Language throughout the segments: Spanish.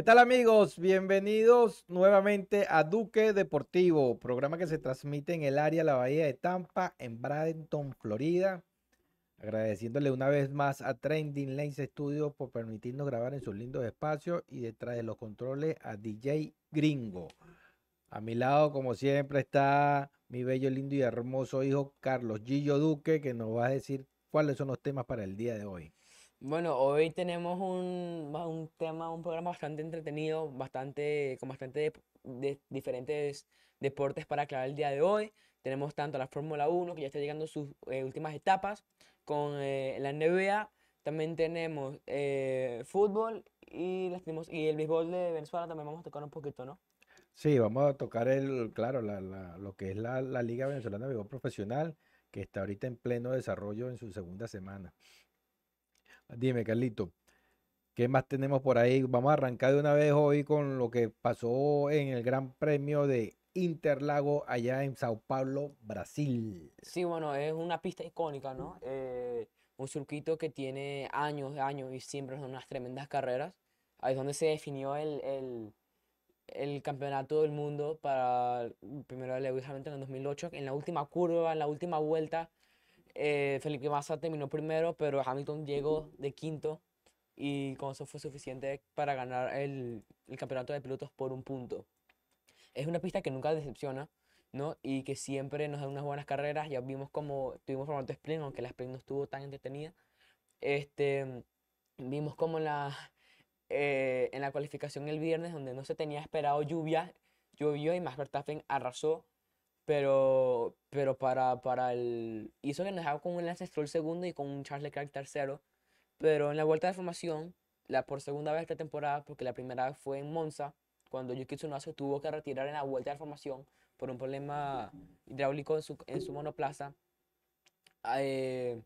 ¿Qué tal amigos? Bienvenidos nuevamente a Duque Deportivo, programa que se transmite en el área La Bahía de Tampa, en Bradenton, Florida. Agradeciéndole una vez más a Trending Lens Studio por permitirnos grabar en sus lindos espacios y detrás de los controles a DJ Gringo. A mi lado, como siempre, está mi bello, lindo y hermoso hijo Carlos Gillo Duque, que nos va a decir cuáles son los temas para el día de hoy. Bueno, hoy tenemos un, un tema, un programa bastante entretenido, bastante, con bastante de- de diferentes deportes para aclarar el día de hoy. Tenemos tanto la Fórmula 1, que ya está llegando a sus eh, últimas etapas, con eh, la NBA. También tenemos eh, fútbol y, tenemos- y el béisbol de Venezuela también vamos a tocar un poquito, ¿no? Sí, vamos a tocar el, claro, la- la- lo que es la, la Liga Venezolana de Béisbol Profesional, que está ahorita en pleno desarrollo en su segunda semana. Dime, Carlito, ¿qué más tenemos por ahí? Vamos a arrancar de una vez hoy con lo que pasó en el Gran Premio de Interlago allá en Sao Paulo, Brasil. Sí, bueno, es una pista icónica, ¿no? Eh, un circuito que tiene años, años y siempre son unas tremendas carreras. Ahí es donde se definió el, el, el campeonato del mundo para el primero de Lewis Hamilton en 2008. En la última curva, en la última vuelta, eh, Felipe Massa terminó primero, pero Hamilton llegó de quinto y con eso fue suficiente para ganar el, el campeonato de pilotos por un punto. Es una pista que nunca decepciona. ¿no? Y que siempre nos da unas buenas carreras. Ya vimos como tuvimos formato sprint, aunque la sprint no estuvo tan entretenida. Este, vimos como la, eh, en la cualificación el viernes, donde no se tenía esperado lluvia, llovió y Max Verstappen arrasó. Pero, pero para, para el... Hizo que nos dejaba con un Lance Stroll segundo y con un Charles Leclerc tercero. Pero en la vuelta de formación, la por segunda vez esta temporada, porque la primera fue en Monza, cuando Yuki Tsunoda tuvo que retirar en la vuelta de formación por un problema hidráulico en su, en su monoplaza. Eh,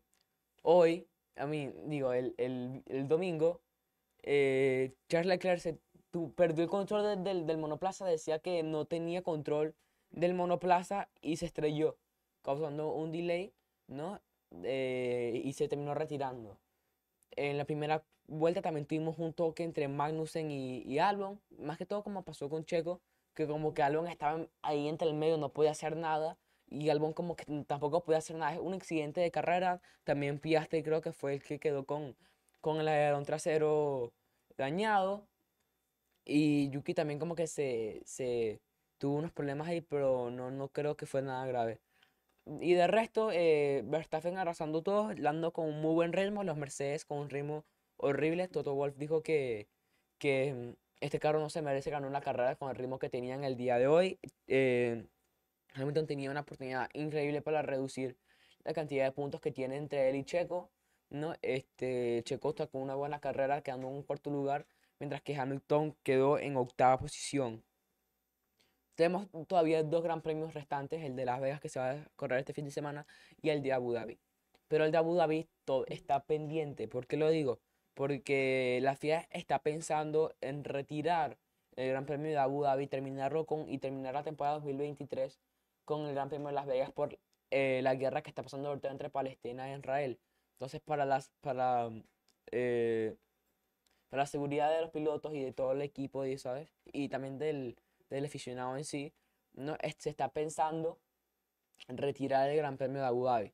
hoy, a mí, digo, el, el- el domingo, eh, Charles Leclerc se tu- perdió el control de- del, del monoplaza, decía que no tenía control del monoplaza y se estrelló, causando un delay, ¿no? Eh, y se terminó retirando. En la primera vuelta también tuvimos un toque entre Magnussen y, y Albon, más que todo como pasó con Checo, que como que Albon estaba ahí entre el medio, no podía hacer nada, y Albon como que tampoco podía hacer nada. Es un accidente de carrera, también Piastri creo que fue el que quedó con, con el alerón trasero dañado, y Yuki también como que se, se tuvo unos problemas ahí, pero no, no creo que fue nada grave. Y de resto, eh, Verstappen arrasando todo, Lando con un muy buen ritmo, los Mercedes con un ritmo horrible. Toto Wolff dijo que, que mm, este carro no se merece ganar una carrera con el ritmo que tenían el día de hoy. Eh, Hamilton tenía una oportunidad increíble para reducir la cantidad de puntos que tiene entre él y Checo. ¿no? Este, Checo está con una buena carrera, quedando en un cuarto lugar, mientras que Hamilton quedó en octava posición. Tenemos todavía dos gran premios restantes, el de Las Vegas que se va a correr este fin de semana y el de Abu Dhabi. Pero el de Abu Dhabi está pendiente. ¿Por qué lo digo? Porque la FIA está pensando en retirar el Gran Premio de Abu Dhabi, terminarlo con, y terminar la temporada 2023 con el Gran Premio de Las Vegas por eh, la guerra que está pasando entre Palestina e Israel. Entonces, para las, eh, para la seguridad de los pilotos y de todo el equipo, ¿sabes? Y también del, del aficionado en sí, ¿no? Se está pensando en retirar el Gran Premio de Abu Dhabi.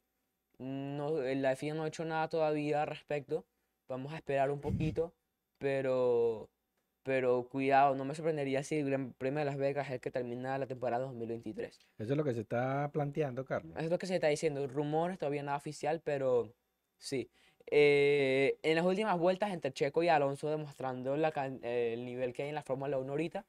No, la FIA no ha hecho nada todavía al respecto. Vamos a esperar un poquito, pero, pero cuidado, no me sorprendería si el Gran Premio de Las Vegas es el que termina la temporada 2023. Eso es lo que se está planteando, Carlos. Eso es lo que se está diciendo. Rumores, todavía nada oficial, pero sí. Eh, en las últimas vueltas entre Checo y Alonso demostrando la eh, el nivel que hay en la Fórmula 1 ahorita,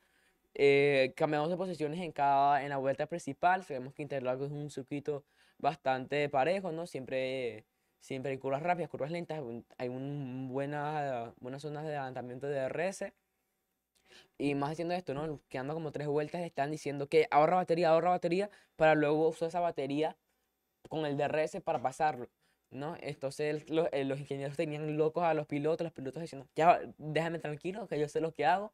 eh, cambiamos de posiciones en cada en la vuelta principal. Sabemos que Interlagos es un circuito bastante parejo, ¿no? Siempre, siempre hay curvas rápidas, curvas lentas, hay un buena, buenas zonas de adelantamiento de DRS. Y más haciendo esto, ¿no? Quedando como tres vueltas, están diciendo que ahorra batería, ahorra batería, para luego usar esa batería con el DRS para pasarlo. ¿no? Entonces los, eh, los ingenieros tenían locos a los pilotos, los pilotos diciendo, ya, déjame tranquilo, que yo sé lo que hago,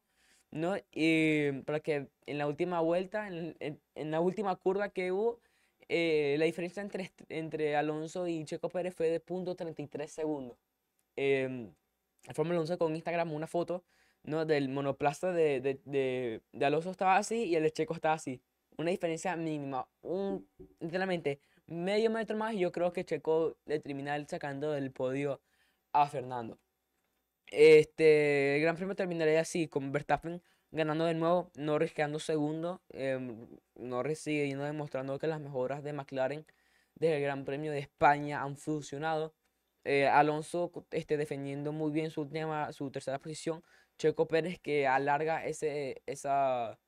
¿no? Y para que en la última vuelta, en, en- en la última curva que hubo, eh, la diferencia entre, entre Alonso y Checo Pérez fue de punto 33 segundos. Em, Fórmula Alonso con Instagram una foto, ¿no? Del monoplaza de, de, de, de Alonso estaba así y el de Checo estaba así. Una diferencia mínima, un, literalmente medio metro más y yo creo que Checo le termina sacando del podio a Fernando. Este, el Gran Premio terminaría así, con Verstappen ganando de nuevo, Norris quedando segundo. em, Norris sigue demostrando que las mejoras de McLaren desde el Gran Premio de España han funcionado. Eh, Alonso este, defendiendo muy bien su, tercera posición. Checo Pérez que alarga ese, esa,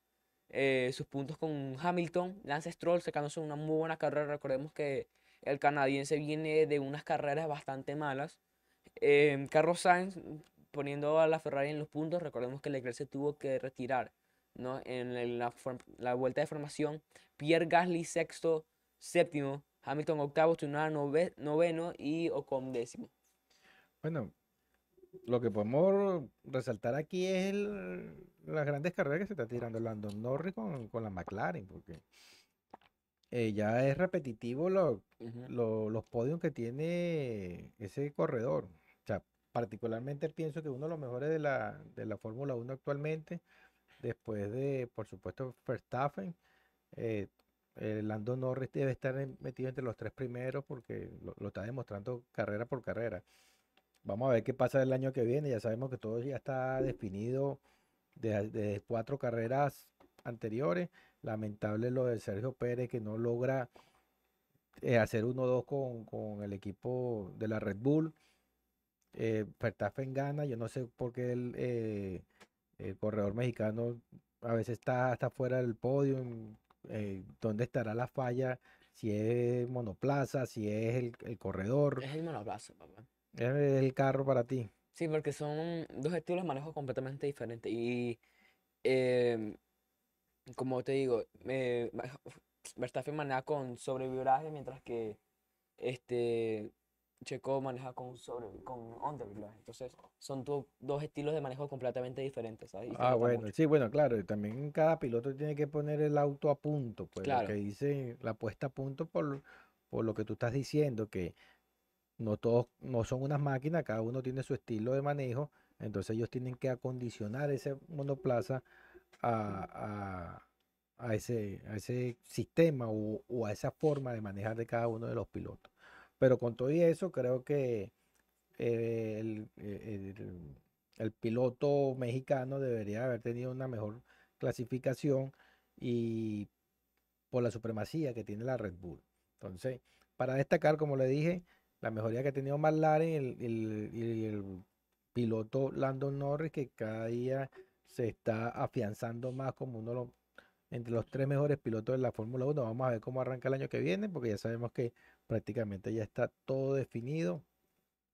eh, sus puntos con Hamilton. Lance Stroll sacándose una muy buena carrera. Recordemos que el canadiense viene de unas carreras bastante malas. Em, Carlos Sainz poniendo a la Ferrari en los puntos. Recordemos que Leclerc se tuvo que retirar ¿no? en la, la vuelta de formación. Pierre Gasly sexto, séptimo. Hamilton octavo, Tsunoda nove- noveno y Ocon décimo. Bueno, lo que podemos resaltar aquí es el- las grandes carreras que se está tirando Landon Norris con, con la McLaren, porque eh, ya es repetitivo lo- lo- los podios que tiene ese corredor. Particularmente pienso que uno de los mejores de la, de la Fórmula 1 actualmente, después de, por supuesto, Verstappen, eh, eh, Lando Norris debe estar metido entre los tres primeros porque lo, está demostrando carrera por carrera. Vamos a ver qué pasa el año que viene. Ya sabemos que todo ya está definido de, de cuatro carreras anteriores. Lamentable lo de Sergio Pérez que no logra eh, hacer 1-2 con, con el equipo de la Red Bull. Eh, Verstappen gana. Yo no sé por qué el, eh, el corredor mexicano a veces está hasta fuera del podio. eh, ¿dónde estará la falla? Si es monoplaza, si es el, el corredor, Es el monoplaza, papá. es el carro para ti. Sí, porque son dos estilos de manejo completamente diferentes. Y em, como te digo, eh, Verstappen maneja con sobreviraje, mientras que este Checo maneja con sobre con. Entonces, son do- dos estilos de manejo completamente diferentes, ¿sabes? Ah, bueno, mucho. sí, bueno, claro, y también cada piloto tiene que poner el auto a punto, pues lo Claro. que dice la puesta a punto por, por lo que tú estás diciendo, que no todos no son unas máquinas, cada uno tiene su estilo de manejo, entonces ellos tienen que acondicionar ese monoplaza a, a- a ese, a ese sistema o, o a esa forma de manejar de cada uno de los pilotos. Pero con todo y eso, creo que eh, el, eh, el- el piloto mexicano debería haber tenido una mejor clasificación y por la supremacía que tiene la Red Bull. Entonces, para destacar, como le dije, la mejoría que ha tenido McLaren el, el- y el piloto Landon Norris, que cada día se está afianzando más como uno de los, entre los tres mejores pilotos de la Fórmula 1. Vamos a ver cómo arranca el año que viene, porque ya sabemos que prácticamente ya está todo definido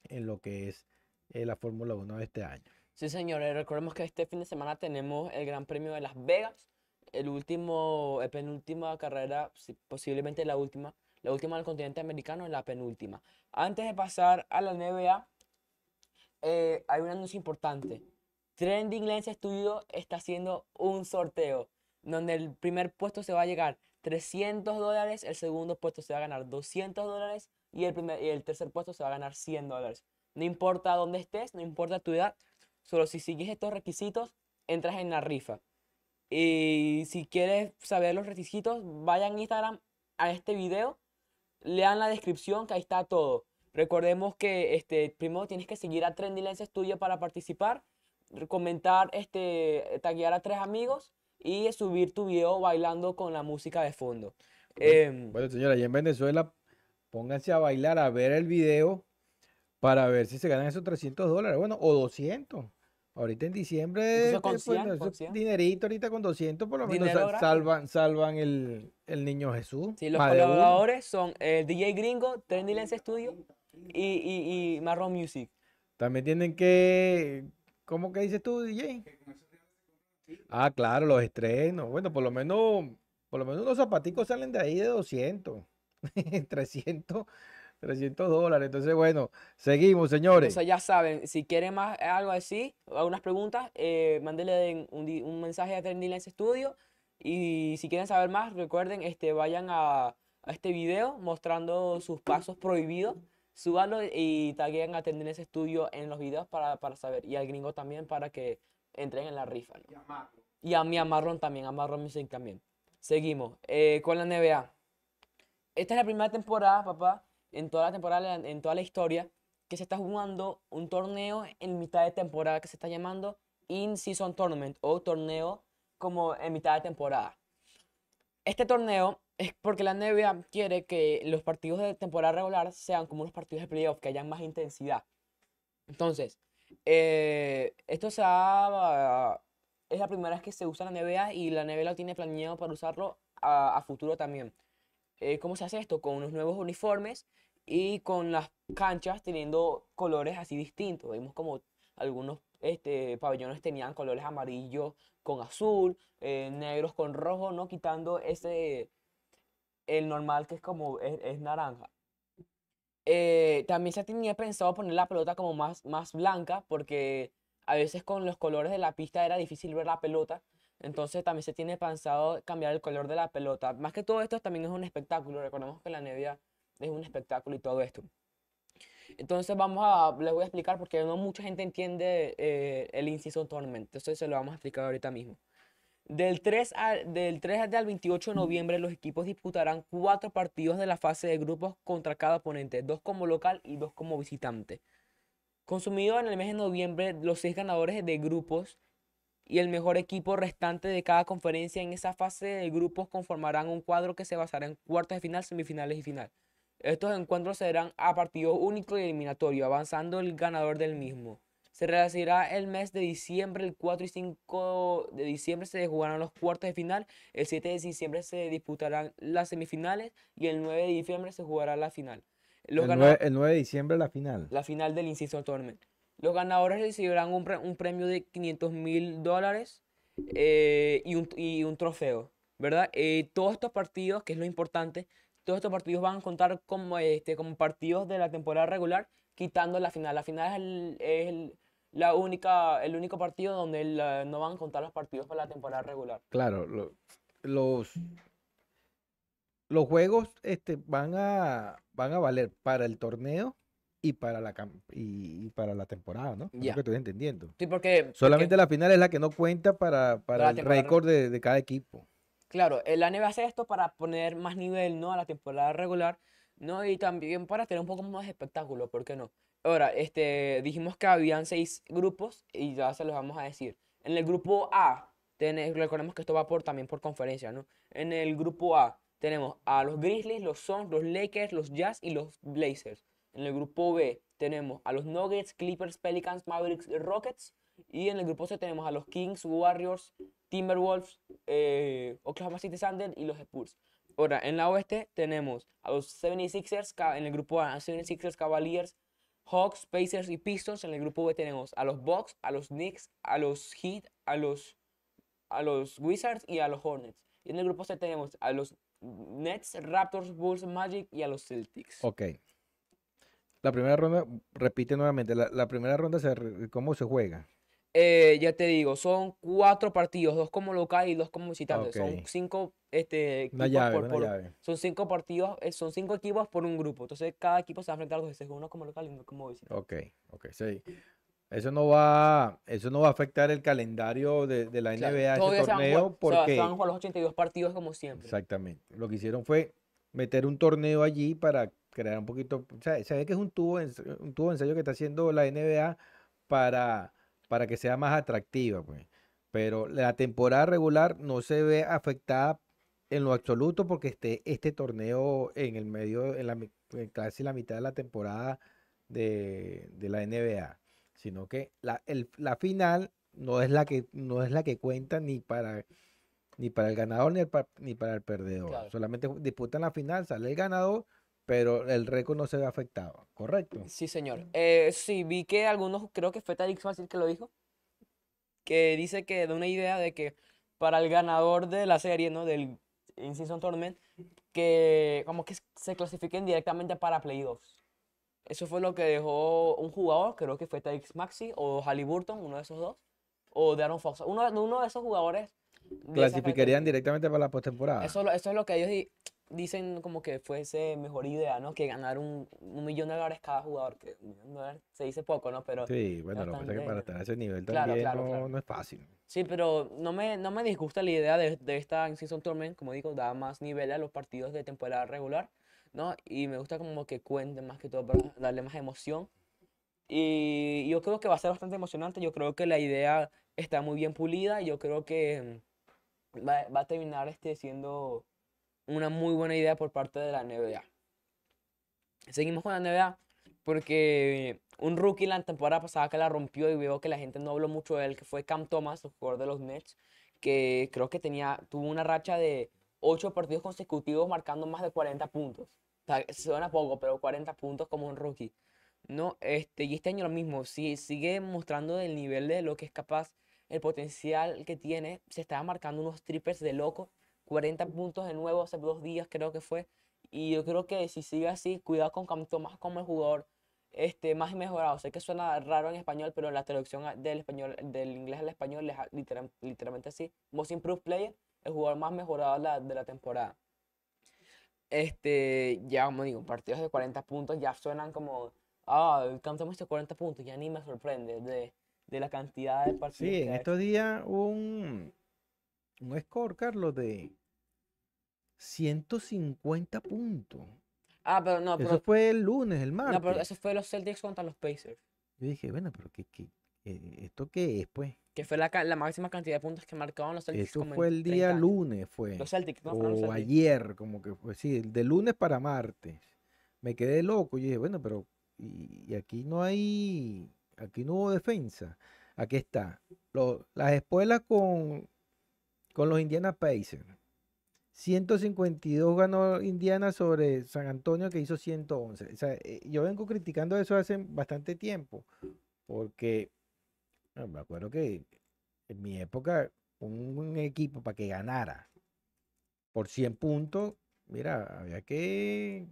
en lo que es eh, la Fórmula 1 de este año. Sí, señores, recordemos que este fin de semana tenemos el Gran Premio de Las Vegas, el último, el penúltima carrera, posiblemente la última, la última del continente americano, la penúltima. Antes de pasar a la NBA, eh, hay un anuncio importante. Trending Lens Studio está haciendo un sorteo donde el primer puesto se va a llegar 300 dólares, el segundo puesto se va a ganar 200 dólares y el, primer, y el tercer puesto se va a ganar 100 dólares. No importa dónde estés, no importa tu edad, solo si sigues estos requisitos, entras en la rifa. Y si quieres saber los requisitos, vayan a Instagram a este video, lean la descripción que ahí está todo. Recordemos que este, primero tienes que seguir a Trendy Lens Studio para participar, comentar, este, taguear a tres amigos y subir tu video bailando con la música de fondo. Em, Bueno, señora, allá en Venezuela, pónganse a bailar, a ver el video para ver si se ganan esos 300 dólares, bueno, o 200. Ahorita en diciembre, Incluso con pues, bueno, 100, eso con es 100. dinerito ahorita con 200, por lo menos sal- salvan, salvan el, el niño Jesús. Sí, los uno. colaboradores son el DJ Gringo, Trendy Lens Studio y, y, y Marron Music. También tienen que, ¿cómo que dices tú, DJ? Ah, claro, los estrenos. Bueno, por lo menos, por lo menos unos zapaticos salen de ahí de 200, 300. 300 dólares. Entonces, bueno, seguimos, señores. Entonces ya saben, si quieren más algo así, algunas preguntas, eh, mándenle un, mensaje a Trending Studio. Y si quieren saber más, recuerden, este, vayan a, a este video mostrando sus pasos prohibidos. Súbanlo y taguen a Trending Lens Studio en los videos para, para saber. Y al gringo también para que entren en la rifa. ¿no? Y a a Marlon también, a Marlon Music también. Seguimos eh, con la NBA. Esta es la primera temporada, papá, en toda la temporada, en, en toda la historia, que se está jugando un torneo en mitad de temporada que se está llamando In-Season Tournament o torneo como en mitad de temporada. Este torneo es porque la NBA quiere que los partidos de temporada regular sean como unos partidos de playoff, que hayan más intensidad. Entonces, eh, esto ha, es la primera vez que se usa la NBA y la NBA lo tiene planeado para usarlo a, a futuro también. Eh, ¿Cómo se hace esto? Con unos nuevos uniformes y con las canchas teniendo colores así distintos. Vimos como algunos este, pabellones tenían colores amarillos con azul, eh, negros con rojo, ¿no? Quitando ese, el normal que es como, es, es naranja. Eh, también se tenía pensado poner la pelota como más, más blanca porque a veces con los colores de la pista era difícil ver la pelota. Entonces también se tiene pensado cambiar el color de la pelota. Más que todo esto también es un espectáculo. Recordemos que la NBA es un espectáculo y todo esto. Entonces vamos a, les voy a explicar porque no mucha gente entiende eh, el inciso tournament. Entonces se lo vamos a explicar ahorita mismo. Del 3, al, del 3 al 28 de noviembre los equipos disputarán cuatro partidos de la fase de grupos contra cada oponente, dos como local y dos como visitante. Consumido en el mes de noviembre los seis ganadores de grupos y el mejor equipo restante de cada conferencia en esa fase de grupos conformarán un cuadro que se basará en cuartos de final, semifinales y final. Estos encuentros serán a partido único y eliminatorio, avanzando el ganador del mismo. Se realizará el mes de diciembre, el 4 y 5 de diciembre se jugarán los cuartos de final, el 7 de diciembre se disputarán las semifinales y el 9 de diciembre se jugará la final. Los El gana- 9, el 9 de diciembre la final. la final del Inciso Tournament. Los ganadores recibirán un, pre- un premio de 500 mil dólares eh, y, un, y un trofeo, ¿verdad? Eh, todos estos partidos, que es lo importante, todos estos partidos van a contar como, este, como partidos de la temporada regular, quitando la final. La final es, el, es el- la única, el único partido donde la- no van a contar los partidos para la temporada regular. Claro, lo- los, los juegos este, van, a, van a valer para el torneo y para la, y, y para la temporada, ¿no? Ya. que estoy entendiendo. Sí, porque, porque- Solamente la final es la que no cuenta para, para el récord de, de cada equipo. Claro, el NBA hace esto para poner más nivel, ¿no? A la temporada regular, ¿no? Y también para tener un poco más de espectáculo, ¿por qué no? Ahora, este, dijimos que habían seis grupos y ya se los vamos a decir. En el grupo A, tiene- recordemos que esto va por, también por conferencia, ¿no? En el grupo A tenemos a los Grizzlies, los Suns, los Lakers, los Jazz y los Blazers. En el grupo B tenemos a los Nuggets, Clippers, Pelicans, Mavericks Rockets. Y en el grupo C tenemos a los Kings, Warriors, Timberwolves, eh, Oklahoma City Thunder y los Spurs. Ahora, en la oeste tenemos a los 76ers, ca- en el grupo A, 76ers, Cavaliers, Hawks, Pacers y Pistons. En el grupo B tenemos a los Bucks, a los Knicks, a los Heat, a los, a los Wizards y a los Hornets. Y en el grupo C tenemos a los Nets, Raptors, Bulls, Magic y a los Celtics. Ok. La primera ronda, repite nuevamente, la, la primera ronda, se, ¿cómo se juega? Eh, ya te digo, son cuatro partidos, dos como local y dos como visitante. Son cinco este, equipos llave, por. Son cinco partidos, eh, son cinco equipos por un grupo. Entonces cada equipo se va a enfrentar dos veces, uno como local y uno como visitante. Ok, ok, sí. Eso no va, eso no va a afectar el calendario de, de la Claro, NBA, ese se van jugar- torneo, se va- se porque van a jugar los 82 partidos como siempre. Exactamente. Lo que hicieron fue meter un torneo allí para crear un poquito, o sea, se ve que es un tubo, un tubo de ensayo que está haciendo la NBA para, para que sea más atractiva, pues. Pero la temporada regular no se ve afectada en lo absoluto porque esté este torneo en el medio, en la, en casi la mitad de la temporada de, de la NBA, sino que la, el- la final no es la que, no es la que cuenta ni para ni para el ganador ni, el ni para el perdedor. Claro. Solamente disputan la final, sale el ganador, pero el récord no se ve afectado, ¿correcto? Sí, señor. Eh, sí, vi que algunos, creo que fue Tarix Fácil que lo dijo, que dice que da una idea de que para el ganador de la serie, ¿no? Del In-Season Tournament, que como que se clasifiquen directamente para playoffs. Eso fue lo que dejó un jugador, creo que fue Tyrese Maxi o Halliburton, uno de esos dos, o Darren Fox. Uno, uno de esos jugadores Clasificarían directamente para la postemporada. Eso, eso es lo que ellos dicen como que fuese mejor idea, ¿no? Que ganar un, un millón de dólares cada jugador, que un millón de dólares se dice poco, ¿no? Pero Sí, bueno, lo que pasa es que para estar a ese nivel Claro, también claro, no, claro. no es fácil. Sí, pero no me, no me disgusta la idea de, de esta in-season tournament, como digo, da más nivel a los partidos de temporada regular, ¿no? Y me gusta como que cuenten más que todo para darle más emoción. Y yo creo que va a ser bastante emocionante, yo creo que la idea está muy bien pulida, y yo creo que mm, va, va a terminar este siendo una muy buena idea por parte de la NBA. Seguimos con la NBA porque un rookie la temporada pasada que la rompió y veo que la gente no habló mucho de él, que fue Cam Thomas, el jugador de los Nets, que creo que tenía, tuvo una racha de 8 partidos consecutivos marcando más de 40 puntos. O sea, suena poco, pero 40 puntos como un rookie. No, este, y este año lo mismo, sí, sigue mostrando el nivel de lo que es capaz, el potencial que tiene. Se estaba marcando unos triples de loco, 40 puntos de nuevo hace dos días creo que fue. Y yo creo que si sigue así, cuidado con Cam Thomas como el jugador este, más mejorado. Sé que suena raro en español, pero la traducción del español, del inglés al español es literal- literalmente así. Most Improved Player, el jugador más mejorado de la, de la temporada. Este, ya como digo, partidos de 40 puntos ya suenan como, ah, Cam Thomas de 40 puntos, ya ni me sorprende de, de la cantidad de partidos Sí, en estos días un, un score, Carlos, de 150 puntos. Ah, pero no, Eso pero, fue el lunes, el no, pero martes. eso fue los Celtics contra los Pacers, Yo dije, bueno, pero ¿qué, qué, eh, ¿esto qué es, pues? que fue la, la máxima cantidad de puntos que marcaban los Celtics Eso como fue el 30 día años. lunes, fue. Los Celtics, no los O Celtics. ayer, como que fue, sí, de lunes para martes. Me quedé loco. Yo dije, bueno, pero y, y aquí no hay, aquí no hubo defensa. Aquí está. Lo- las espuelas con, con los Indiana Pacers. 152 ganó Indiana sobre San Antonio que hizo 111. O sea, eh, yo vengo criticando eso hace bastante tiempo. Porque ah, me acuerdo que en mi época un, un equipo para que ganara por 100 puntos, mira, había que...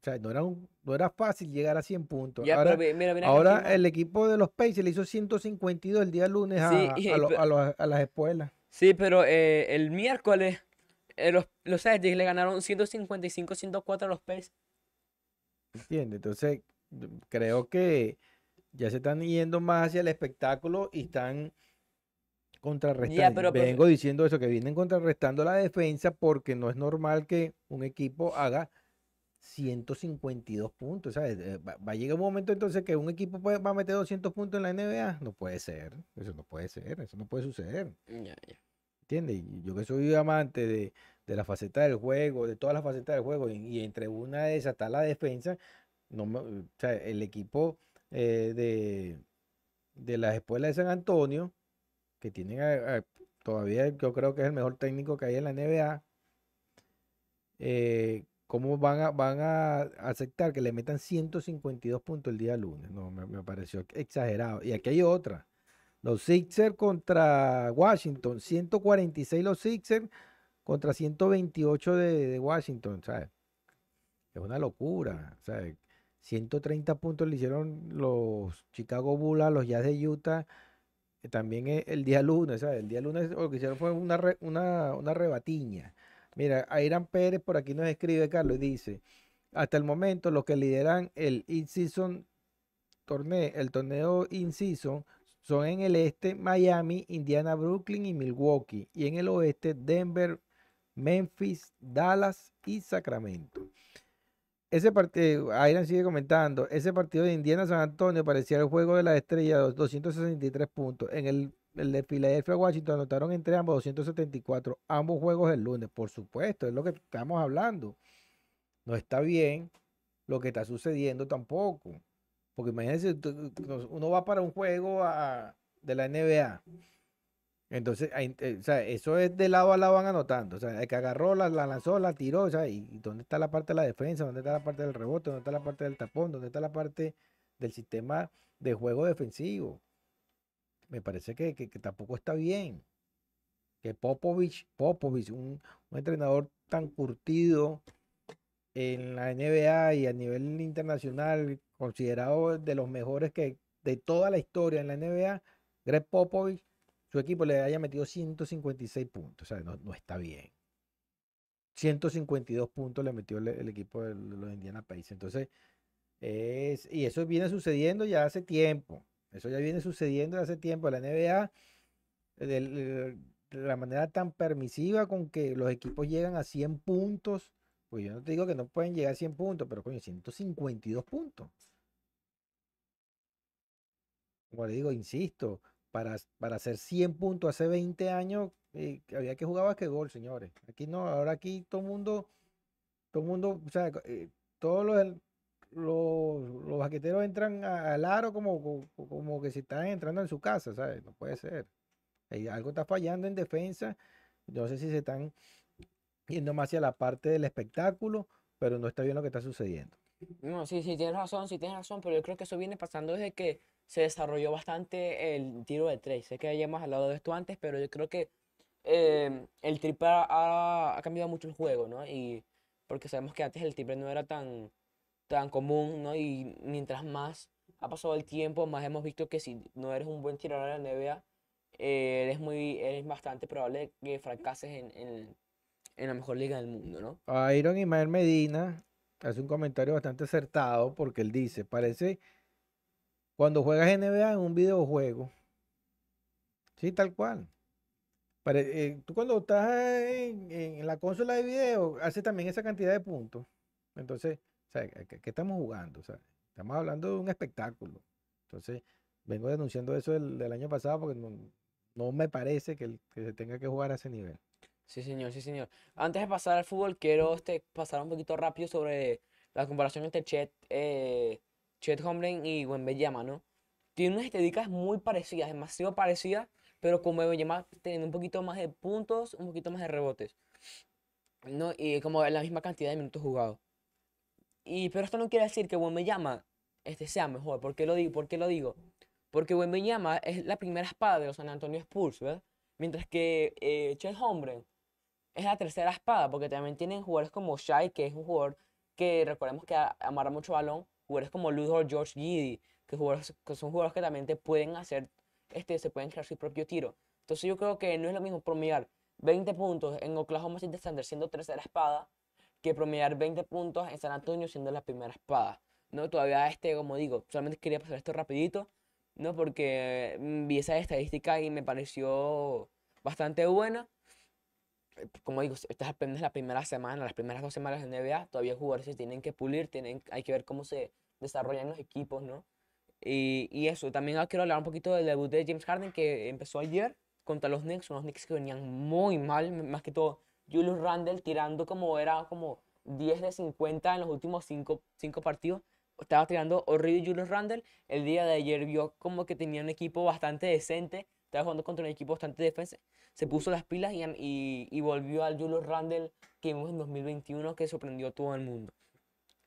O sea, no era, un- no era fácil llegar a 100 puntos. Ya, ahora mira, mira el equipo de los Pacers le hizo 152 el día lunes a, Sí, a lo- a las espuelas. Sí, pero eh, el miércoles eh, los, los Celtics le ganaron 155-104 a los Pacers. ¿Entiendes? Entonces, creo que ya se están yendo más hacia el espectáculo y están contrarrestando. pero, Vengo diciendo eso, que vienen contrarrestando la defensa porque no es normal que un equipo haga 152 puntos. ¿sabes? Eh, Va, va a llegar un momento entonces que un equipo puede- va a meter 200 puntos en la NBA. No puede ser. Eso no puede ser. Eso no puede suceder. Ya, ya. ¿Entiendes? Yo que soy amante de, de la faceta del juego, de todas las facetas del juego, y, entre una de esas está la defensa, no me- el equipo eh, de, de las de San Antonio, que tienen a- todavía yo creo que es el mejor técnico que hay en la NBA, eh, ¿cómo van a, van a aceptar que le metan 152 puntos el día lunes? No, me, me pareció exagerado. Y aquí hay otra. Los Sixers contra Washington, 146 los Sixers contra 128 de, de Washington, ¿sabes? Es una locura, ¿sabes? 130 puntos le hicieron los Chicago Bulls a los Jazz de Utah, eh, también e- el día lunes, ¿sabes? El día lunes lo que hicieron fue una, una, una rebatiña. Mira, Airan Pérez por aquí nos escribe, Carlos, y dice, hasta el momento los que lideran el in-season torneo, el torneo in-season son en el este Miami, Indiana, Brooklyn y Milwaukee. Y en el oeste Denver, Memphis, Dallas y Sacramento. Ese partido, Airan sigue comentando, ese partido de Indiana San Antonio parecía el juego de la estrella, dos- 263 puntos. En el, el de Filadelfia Washington anotaron entre ambos 274, ambos juegos el lunes. Por supuesto, es lo que estamos hablando. No está bien lo que está sucediendo tampoco. Porque imagínense, uno va para un juego de la NBA. Entonces, eh, eso es de lado a lado van anotando. O sea, el que agarró, la, la lanzó, la tiró. O sea, y, dónde está la parte de la defensa, dónde está la parte del rebote, dónde está la parte del tapón, dónde está la parte del sistema de juego defensivo. Me parece que, que- tampoco está bien. Que Popovich, Popovich, un entrenador tan curtido en la NBA y a nivel internacional, considerado de los mejores que de toda la historia en la NBA, Greg Popovich, su equipo le haya metido 156 puntos. O sea, no, está bien. 152 puntos le metió el, el equipo de los Indiana Pacers. Entonces, es, y eso viene sucediendo ya hace tiempo. Eso ya viene sucediendo hace tiempo. La NBA, de, la manera tan permisiva con que los equipos llegan a 100 puntos, pues yo no te digo que no pueden llegar a 100 puntos, pero coño, 152 puntos. Como le digo, insisto, para, para hacer 100 puntos hace 20 años, eh, había que jugar basquetbol, señores. Aquí no, ahora aquí todo el mundo, todo el mundo, o sea, eh, todos los, los, los basqueteros entran al aro como, como, que si están entrando en su casa, ¿sabes? No puede ser. Algo está fallando en defensa. No sé si se están yendo más hacia la parte del espectáculo, pero no está bien lo que está sucediendo. No, sí, sí, tienes razón, sí tienes razón, pero yo creo que eso viene pasando desde que se desarrolló bastante el tiro de tres. Sé que ya hemos hablado de esto antes, pero yo creo que eh, el triple ha, cambiado mucho el juego, ¿no? Y porque sabemos que antes el triple no era tan, tan común, ¿no? Y mientras más ha pasado el tiempo, más hemos visto que si no eres un buen tirador en la NBA, eh, eres, muy, eres bastante probable que fracases en, en, en la mejor liga del mundo, ¿no? Iron Ismael Medina hace un comentario bastante acertado porque él dice, parece cuando juegas NBA en un videojuego. Sí, tal cual. Pare, eh, tú cuando estás en, la consola de video, haces también esa cantidad de puntos. Entonces, sea, ¿qué, estamos jugando? Estamos hablando de un espectáculo. Entonces, vengo denunciando eso del, del año pasado porque no, no me parece que, el, que, se tenga que jugar a ese nivel. Sí, señor, sí, señor. Antes de pasar al fútbol, quiero este, pasar un poquito rápido sobre la comparación entre Chet, eh, Chet Holmgren y Wembanyama, ¿no? Tiene unas estadísticas muy parecidas, demasiado parecidas, pero con Wembanyama teniendo un poquito más de puntos, un poquito más de rebotes, ¿no? Y como la misma cantidad de minutos jugados. Y, pero esto no quiere decir que Wembanyama este, sea mejor. ¿Por qué lo digo? ¿Por qué lo digo? Porque Wembanyama es la primera espada de los San Antonio Spurs, ¿verdad? Mientras que eh, Chet Holmgren es la tercera espada, porque también tienen jugadores como Shai, que es un jugador que recordemos que amarra mucho balón, jugadores como Ludor, George Giddy, que, jugadores, que son jugadores que también te pueden hacer, este, se pueden crear su propio tiro. Entonces yo creo que no es lo mismo promediar 20 puntos en Oklahoma City Thunder siendo tercera espada, que promediar 20 puntos en San Antonio siendo la primera espada. ¿no? Todavía este, como digo, solamente quería pasar esto rapidito, ¿no? Porque mm, vi esa estadística y me pareció bastante buena. Como digo, esta es apenas la primera semana, las primeras dos semanas de NBA, todavía jugadores se tienen que pulir, tienen, hay que ver cómo se desarrollan los equipos, ¿no? Y, y eso, también quiero hablar un poquito del debut de James Harden que empezó ayer contra los Knicks, unos Knicks que venían muy mal, más que todo Julius Randle tirando como era como 10 de 50 en los últimos 5 partidos estaba tirando horrible Julius Randle. El día de ayer vio como que tenía un equipo bastante decente. Estaba jugando contra un equipo bastante defensa. Se puso las pilas y, y, y volvió al Julius Randle que vimos en 2021 que sorprendió a todo el mundo.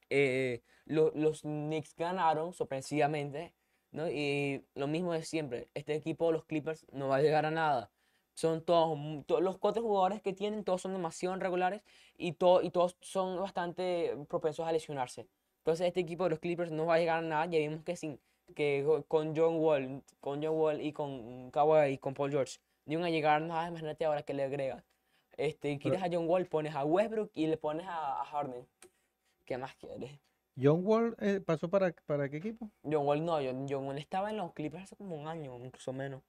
Eh, lo, los Knicks ganaron sorpresivamente. ¿no? Y lo mismo de siempre. Este equipo, los Clippers, no va a llegar a nada. Son todos, todos los cuatro jugadores que tienen, todos son demasiado irregulares y, to, y todos son bastante propensos a lesionarse. Entonces este equipo de los Clippers no va a llegar a nada. Ya vimos que, sin, que con John Wall, con John Wall y con Kawhi y con Paul George iban a llegar nada. Imagínate ahora que le agregas. Este, quieres a John Wall, pones a Westbrook y le pones a, a Harden. ¿Qué más quieres? ¿John Wall eh, pasó para, para qué equipo? John Wall no, John, John, Wall estaba en los Clippers hace como un año, incluso menos.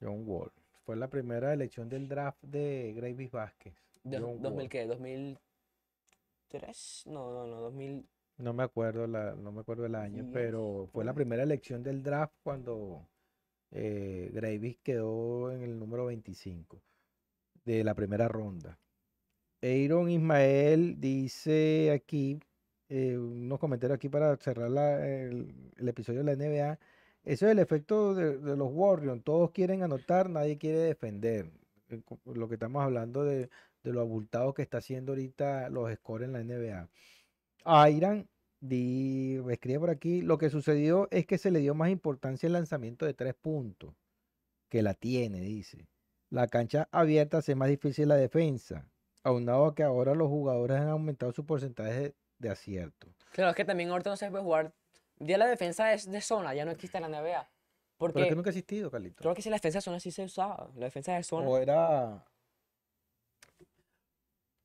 John Wall. Fue la primera elección del draft de Gravis Vázquez. De, ¿2000 qué? ¿2003? No, no, no, 2000... No me acuerdo la, no me acuerdo el año, sí, pero fue la primera elección del draft cuando eh, Gravis quedó en el número 25 de la primera ronda. Aaron Ismael dice aquí, eh, unos comentarios aquí para cerrar la, el, el, episodio de la NBA. Eso es el efecto de, de, los Warriors. Todos quieren anotar, nadie quiere defender. Lo que estamos hablando de, de lo abultado que está haciendo ahorita los scores en la NBA. Airan di, escribe por aquí, lo que sucedió es que se le dio más importancia al lanzamiento de tres puntos, que la tiene, dice. La cancha abierta hace más difícil la defensa. aunado a que ahora los jugadores han aumentado su porcentaje de, de acierto. Claro, es que también ahorita no se puede jugar. Ya la defensa es de zona, ya no existe en la NBA. Pero es Porque que nunca ha existido, Carlito. creo que si la defensa de zona sí se usaba. La defensa de zona. O era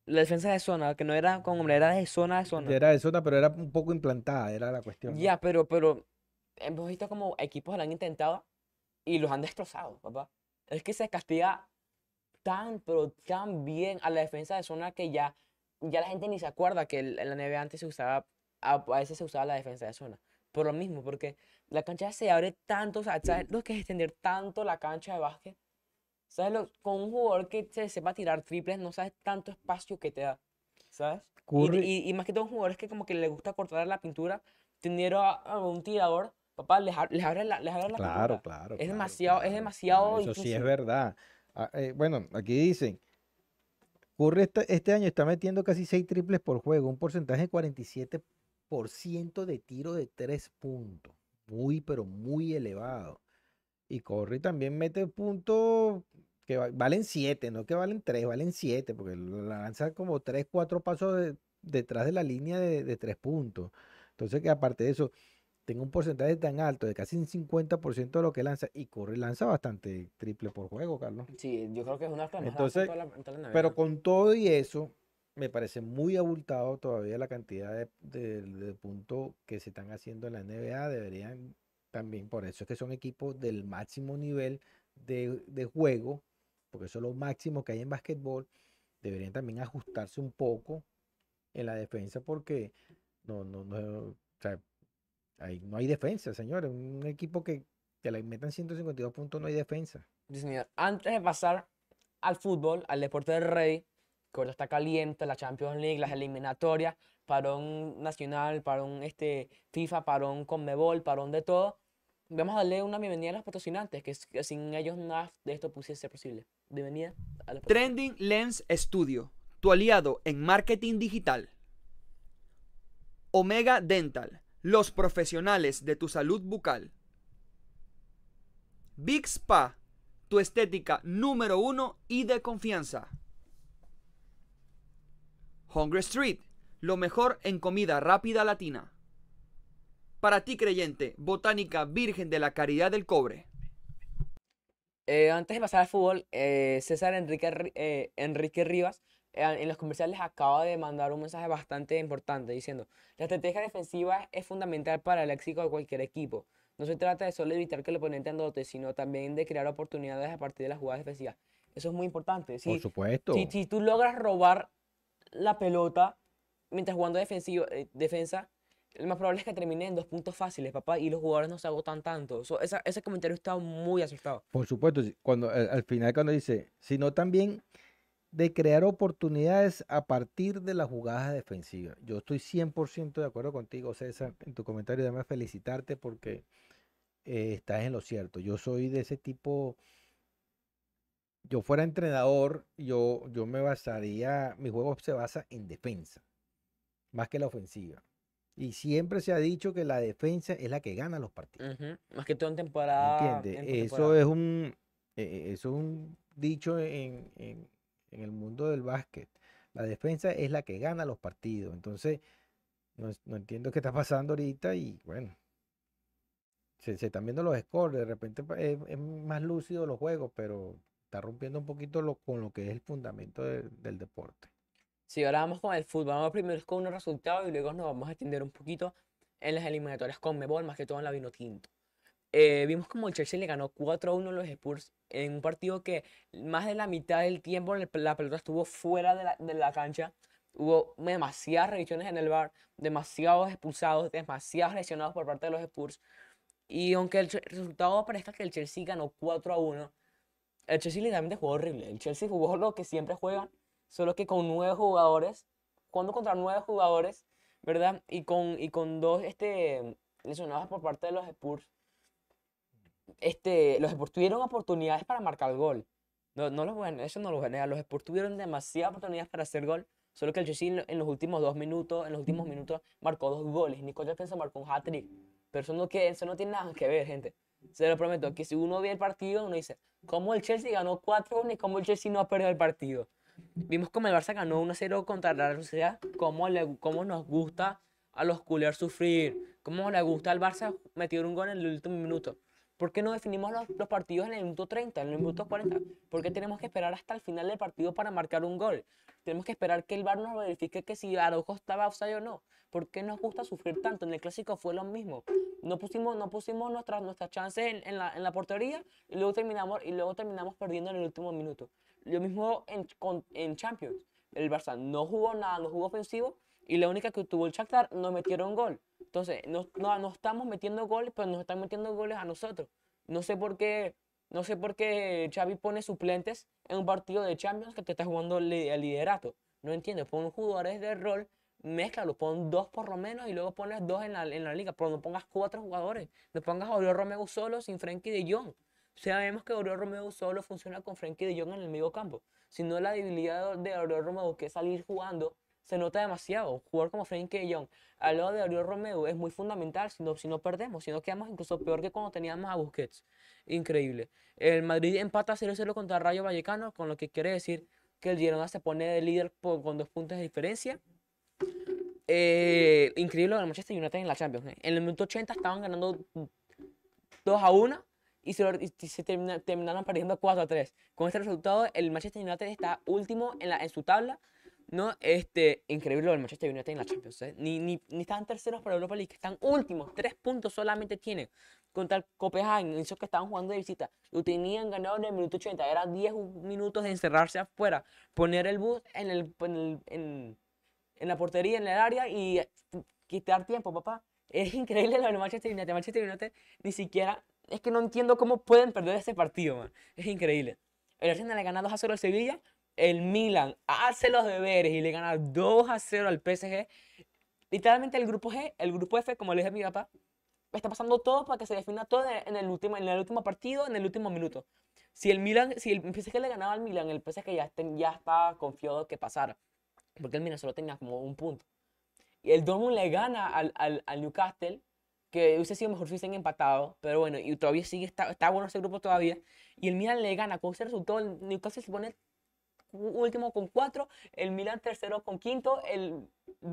La defensa de zona, que no era con hombre, era de zona a zona. Era de zona, pero era un poco implantada, era la cuestión. Ya, pero, pero hemos visto como equipos lo han intentado y los han destrozado, papá. Es que se castiga tan, pero tan bien a la defensa de zona que ya, ya la gente ni se acuerda que en la NBA antes se usaba, a, veces se usaba la defensa de zona. Por lo mismo, porque la cancha se abre tanto, o sea, ¿sabes lo que es extender tanto la cancha de básquet? ¿Sabes? Lo- con un jugador que se sepa tirar triples, no sabes tanto espacio que te da, ¿sabes? Y, Curry- y, y más que todo, jugadores que como que le gusta cortar la pintura, tener a, a un tirador, papá, les, les abre la, les abre la Claro, pintura. claro. Es claro, demasiado- es claro. demasiado Eso sí es difícil. verdad. Ah, eh, bueno, aquí dicen, Curry este, este año está metiendo casi 6 triples por juego, un porcentaje de 47% de tiro de 3 puntos. Muy, pero muy elevado. Y Curry también mete puntos que va- valen 7, no que valen 3, valen 7, porque la lanza como 3, 4 pasos de- detrás de la línea de, de 3 puntos. Entonces, que aparte de eso, tenga un porcentaje tan alto de casi un 50% de lo que lanza, y Curry lanza bastante triple por juego, Carlos. Sí, yo creo que es una Entonces, toda la- en toda la Pero con todo y eso, me parece muy abultado todavía la cantidad de, de- de puntos que se están haciendo en la NBA. Deberían también, por eso es que son equipos del máximo nivel de, de juego, porque eso es lo máximo que hay en básquetbol. Deberían también ajustarse un poco en la defensa, porque no, no, no, o sea, ahí no hay defensa, señores. Un equipo que, que le metan 152 puntos no hay defensa. Antes de pasar al fútbol, al deporte del rey, que ahora está caliente, la Champions League, las eliminatorias, parón nacional, parón este, FIFA, parón Conmebol, parón de todo, vamos a darle una bienvenida a los patrocinantes, que, sin ellos nada de esto pudiese ser posible. Bienvenida a los Trending Lens Studio, tu aliado en marketing digital. Omega Dental, los profesionales de tu salud bucal. Big Spa, tu estética número uno y de confianza. Hungry Street, lo mejor en comida rápida latina. Para ti creyente, Botánica Virgen de la Caridad del Cobre. Eh, antes de pasar al fútbol, eh, César Enrique, Ri- eh, Enrique Rivas eh, en los comerciales acaba de mandar un mensaje bastante importante diciendo, la estrategia defensiva es fundamental para el éxito de cualquier equipo. No se trata de solo evitar que el oponente anote, sino también de crear oportunidades a partir de las jugadas defensivas. Eso es muy importante. Por Si, supuesto. si, si tú logras robar la pelota mientras jugando defensivo, eh, defensa, lo más probable es que termine en dos puntos fáciles, papá, y los jugadores no se agotan tanto. Esa- ese comentario está muy asustado. Por supuesto, cuando al, al final cuando dice, sino también de crear oportunidades a partir de las jugadas defensivas. Yo estoy 100% de acuerdo contigo, César, en tu comentario. Déjame felicitarte porque eh, estás en lo cierto. Yo soy de ese tipo. Yo fuera entrenador, yo, yo me basaría, mi juego se basa en defensa, más que la ofensiva. Y siempre se ha dicho que la defensa es la que gana los partidos. Más que todo en ¿Me temporada. entiendes? en Eso es un, eh, eso es un dicho en, en- en el mundo del básquet. La defensa es la que gana los partidos. Entonces, no, no entiendo qué está pasando ahorita y bueno, se, se están viendo los scores. De repente pa- es, es más lúcido los juegos, pero está rompiendo un poquito lo, con lo que es el fundamento de- del deporte. Sí, ahora vamos con el fútbol. Vamos primero con unos resultados y luego nos vamos a extender un poquito en las eliminatorias con Mebol, más que todo en la vino tinto. Eh, vimos como el Chelsea le ganó 4-1 a los Spurs en un partido que más de la mitad del tiempo la pelota estuvo fuera de la, de la cancha. Hubo demasiadas revisiones en el bar, demasiados expulsados, demasiados lesionados por parte de los Spurs. Y aunque el resultado parezca que el Chelsea ganó 4-1, el Chelsea literalmente jugó horrible. El Chelsea jugó lo que siempre juegan, solo que con nueve jugadores, jugando contra nueve jugadores, ¿verdad? Y con, y con dos este, lesionados por parte de los Spurs. Este, los Spurs tuvieron oportunidades para marcar el gol. No, no los eso no lo voy a negar. Los Spurs tuvieron demasiadas oportunidades para hacer gol. Solo que el Chelsea en los últimos dos minutos, en los últimos minutos, marcó dos goles. Nico Jackson marcó un hat-trick. Pero eso no, que, eso no tiene nada que ver, gente. Se lo prometo, que si uno ve el partido, uno dice, ¿cómo el Chelsea ganó 4-1 y cómo el Chelsea no ha perdido el partido? Vimos como el Barça ganó 1-0 contra la Sociedad, cómo, le, cómo nos gusta a los culers sufrir, cómo le gusta al Barça meter un gol en el último minuto. ¿Por qué no definimos los, los partidos en el minuto 30, en el minuto 40? ¿Por qué tenemos que esperar hasta el final del partido para marcar un gol? Tenemos que esperar que el VAR nos verifique que si Araujo estaba offside o no. ¿Por qué nos gusta sufrir tanto? En el clásico fue lo mismo. No pusimos, no pusimos nuestras, nuestras chances en, en la, en la portería y luego, terminamos, y luego terminamos perdiendo en el último minuto. Lo mismo en, con- en Champions. El Barça no jugó nada, no jugó ofensivo y la única que tuvo el Shakhtar nos metieron gol. Entonces, no, no, no estamos metiendo goles, pero nos están metiendo goles a nosotros. No sé por qué, no sé por qué Xavi pone suplentes en un partido de Champions que te está jugando el liderato. No entiendo, pon jugadores de rol, mézclalo, pon dos por lo menos y luego pones dos en la, en la liga, pero no pongas cuatro jugadores. No pongas a Oriol Romeo solo sin Frenkie de Jong. Sabemos que Oriol Romeo solo funciona con Frenkie de Jong en el medio campo. Si no, la debilidad de Oriol Romeo, que es salir jugando, se nota demasiado. Jugar como Frenkie de Jong al lado de Oriol Romeo es muy fundamental, si no, si no perdemos, si no quedamos incluso peor que cuando teníamos a Busquets. Increíble. El Madrid empata 0-0 contra Rayo Vallecano, con lo que quiere decir que el Girona se pone de líder por- con dos puntos de diferencia. Eh, increíble lo del Manchester United en la Champions. ¿eh? En el minuto 80 estaban ganando 2 a 1 y se, lo- y se termina- terminaron perdiendo 4 a 3. Con este resultado, el Manchester United está último en, la, en su tabla. ¿no? Este, increíble del Manchester United en la Champions. ¿eh? Ni, ni, ni están terceros para Europa League, están últimos. Tres puntos solamente tienen contra el Copenhagen. Esos que estaban jugando de visita. Lo tenían ganado en el minuto 80. Eran 10 minutos de encerrarse afuera, poner el bus en, el, en, el- en- en la portería, en el área y quitar tiempo, papá. Es increíble lo del Manchester United. Manchester United ni siquiera. Es que no entiendo cómo pueden perder este partido, man. Es increíble. El Arsenal le gana 2 a 0 al Sevilla. El Milan hace los deberes y le gana 2 a 0 al PSG. Literalmente el grupo G, el grupo F, como le dije a mi papá, está pasando todo para que se defina todo en el último, en el último partido, en el último minuto. Si el Milan, si el PSG le ganaba al Milan, el PSG ya, ten- ya estaba confiado que pasara. Porque el Milan solo tenía como un punto. Y el Dortmund le gana al, al Newcastle, que hubiese sido mejor si hubiesen empatado, pero bueno, y todavía sigue, está, está bueno ese grupo todavía. Y el Milan le gana, con ese resultado, el Newcastle se pone último con 4, el Milan tercero con quinto, el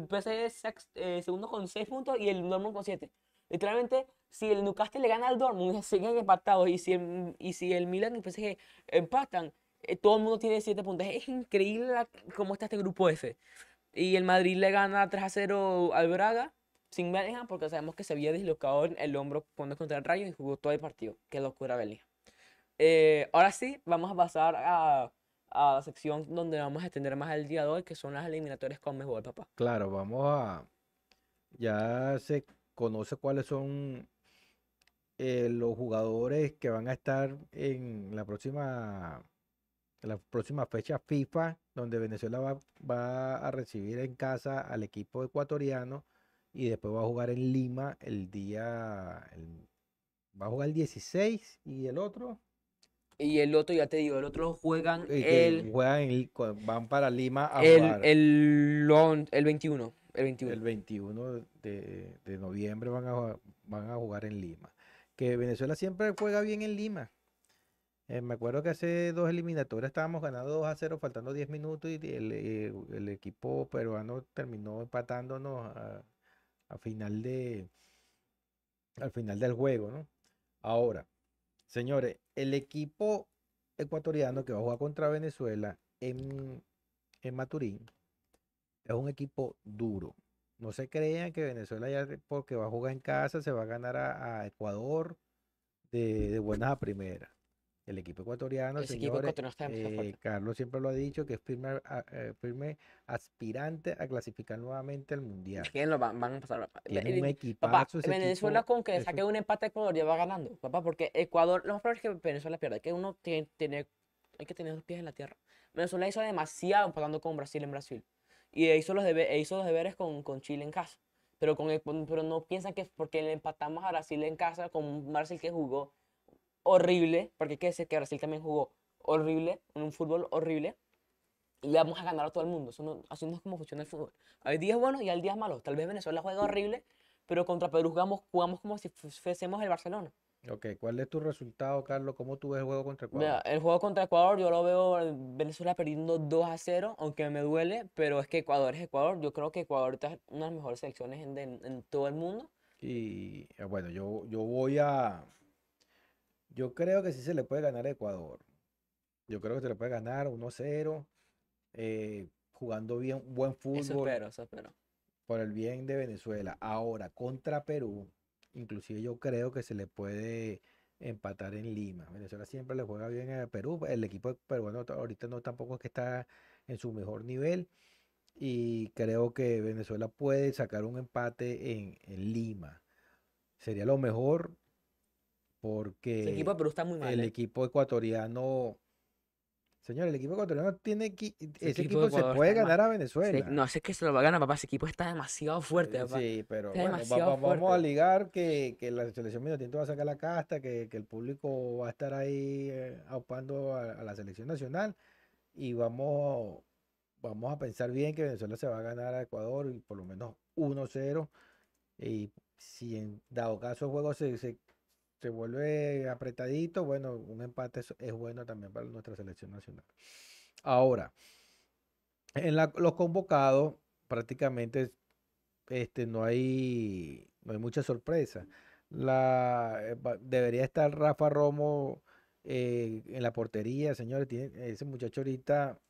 PSG eh, segundo con 6 puntos y el Dortmund con 7. Literalmente, si el Newcastle le gana al Dortmund, siguen empatados. Y si el, y si el Milan y el PSG empatan, eh, todo el mundo tiene 7 puntos. Es increíble la- cómo está este grupo F. Y el Madrid le gana 3 a 0 al Braga, sin Bellingham, porque sabemos que se había dislocado el, hombro cuando contra el Rayo y jugó todo el partido. Qué locura, Bellingham. Eh, ahora sí, vamos a pasar a, a la sección donde vamos a extender más el día de hoy, que son las eliminatorias con mejor, papá. Claro, vamos a. Ya se conoce cuáles son eh, los jugadores que van a estar en la próxima, la próxima fecha FIFA, donde Venezuela va, va a recibir en casa al equipo ecuatoriano y después va a jugar en Lima el día. el- va a jugar el 16 y el otro. Y el otro, ya te digo, el otro juegan el, juegan van para Lima a el, jugar. el, el 21. El 21. El 21 de, de noviembre van a, van a jugar en Lima. Que Venezuela siempre juega bien en Lima. Eh, me acuerdo que hace dos eliminatorias estábamos ganando 2 a 0, faltando 10 minutos y el, eh, el equipo peruano terminó empatándonos a, a final de, al final del juego, ¿no? Ahora, señores, el equipo ecuatoriano que va a jugar contra Venezuela en, en Maturín es un equipo duro. No se crean que Venezuela ya porque va a jugar en casa se va a ganar a, a Ecuador de, de buenas a primeras. El equipo ecuatoriano, Ese equipo ecuatoriano está eh. Carlos siempre lo ha dicho, que es firme, eh, firme aspirante a clasificar nuevamente al Mundial. ¿Quién lo van, van a pasar? papá? Tiene Ve- un Papá, equipazo ese Venezuela equipo, con que eso- saque un empate a Ecuador ya va ganando, papá, porque Ecuador, lo más probable es que Venezuela pierda, que uno tiene, tiene- hay que tener los pies en la tierra. Venezuela hizo demasiado empatando con Brasil en Brasil. Y hizo los, debe- e hizo los deberes con, con Chile en casa. Pero, con, el- pero no piensan que porque le empatamos a Brasil en casa con un Brasil que jugó horrible, porque hay que decir que Brasil también jugó horrible, en un fútbol horrible, y le vamos a ganar a todo el mundo. Eso no- así no es como funciona el fútbol. Hay días buenos y hay días malos. Tal vez Venezuela juega horrible, pero contra Perú jugamos, jugamos como si fu- fuésemos el Barcelona. Ok, ¿cuál es tu resultado, Carlos? ¿Cómo tú ves el juego contra Mira, Ecuador? el juego contra Ecuador yo lo veo Venezuela perdiendo 2 a 0, aunque me duele, pero es que Ecuador es Ecuador. Yo creo que Ecuador es una de las mejores selecciones en, en- en todo el mundo. Y eh, bueno, yo, yo voy a... Yo creo que sí se le puede ganar a Ecuador. Yo creo que se le puede ganar 1-0, eh, jugando bien, buen Eso fútbol espero, eso espero. por el bien de Venezuela. Ahora, contra Perú, inclusive yo creo que se le puede empatar en Lima. Venezuela siempre le juega bien a Perú. El equipo peruano ta- ahorita no tampoco es que está en su mejor nivel. Y creo que Venezuela puede sacar un empate en, en Lima. Sería lo mejor El equipo de porque Perú está muy mal, el ¿eh? equipo ecuatoriano, señor, el equipo ecuatoriano tiene que, ese equipo se puede mal. ganar a Sí, Venezuela. no, sé que se lo va a ganar, papá. Ese equipo está demasiado fuerte, Eh, papá. Sí, pero bueno, va- vamos a ligar que, que la selección Minotinto va a sacar la casta, que, que el público va a estar ahí eh, aupando a, a la selección nacional y vamos, vamos a pensar bien que Venezuela se va a ganar a Ecuador y por lo menos 1-0 y si en dado caso el juego se, se, se vuelve apretadito, bueno, un empate es, bueno también para nuestra selección nacional. Ahora, en la- los convocados prácticamente este, no hay, no hay mucha sorpresa. La, eh, debería estar Rafa Romo eh, en la portería, señores. Ese muchacho ahorita,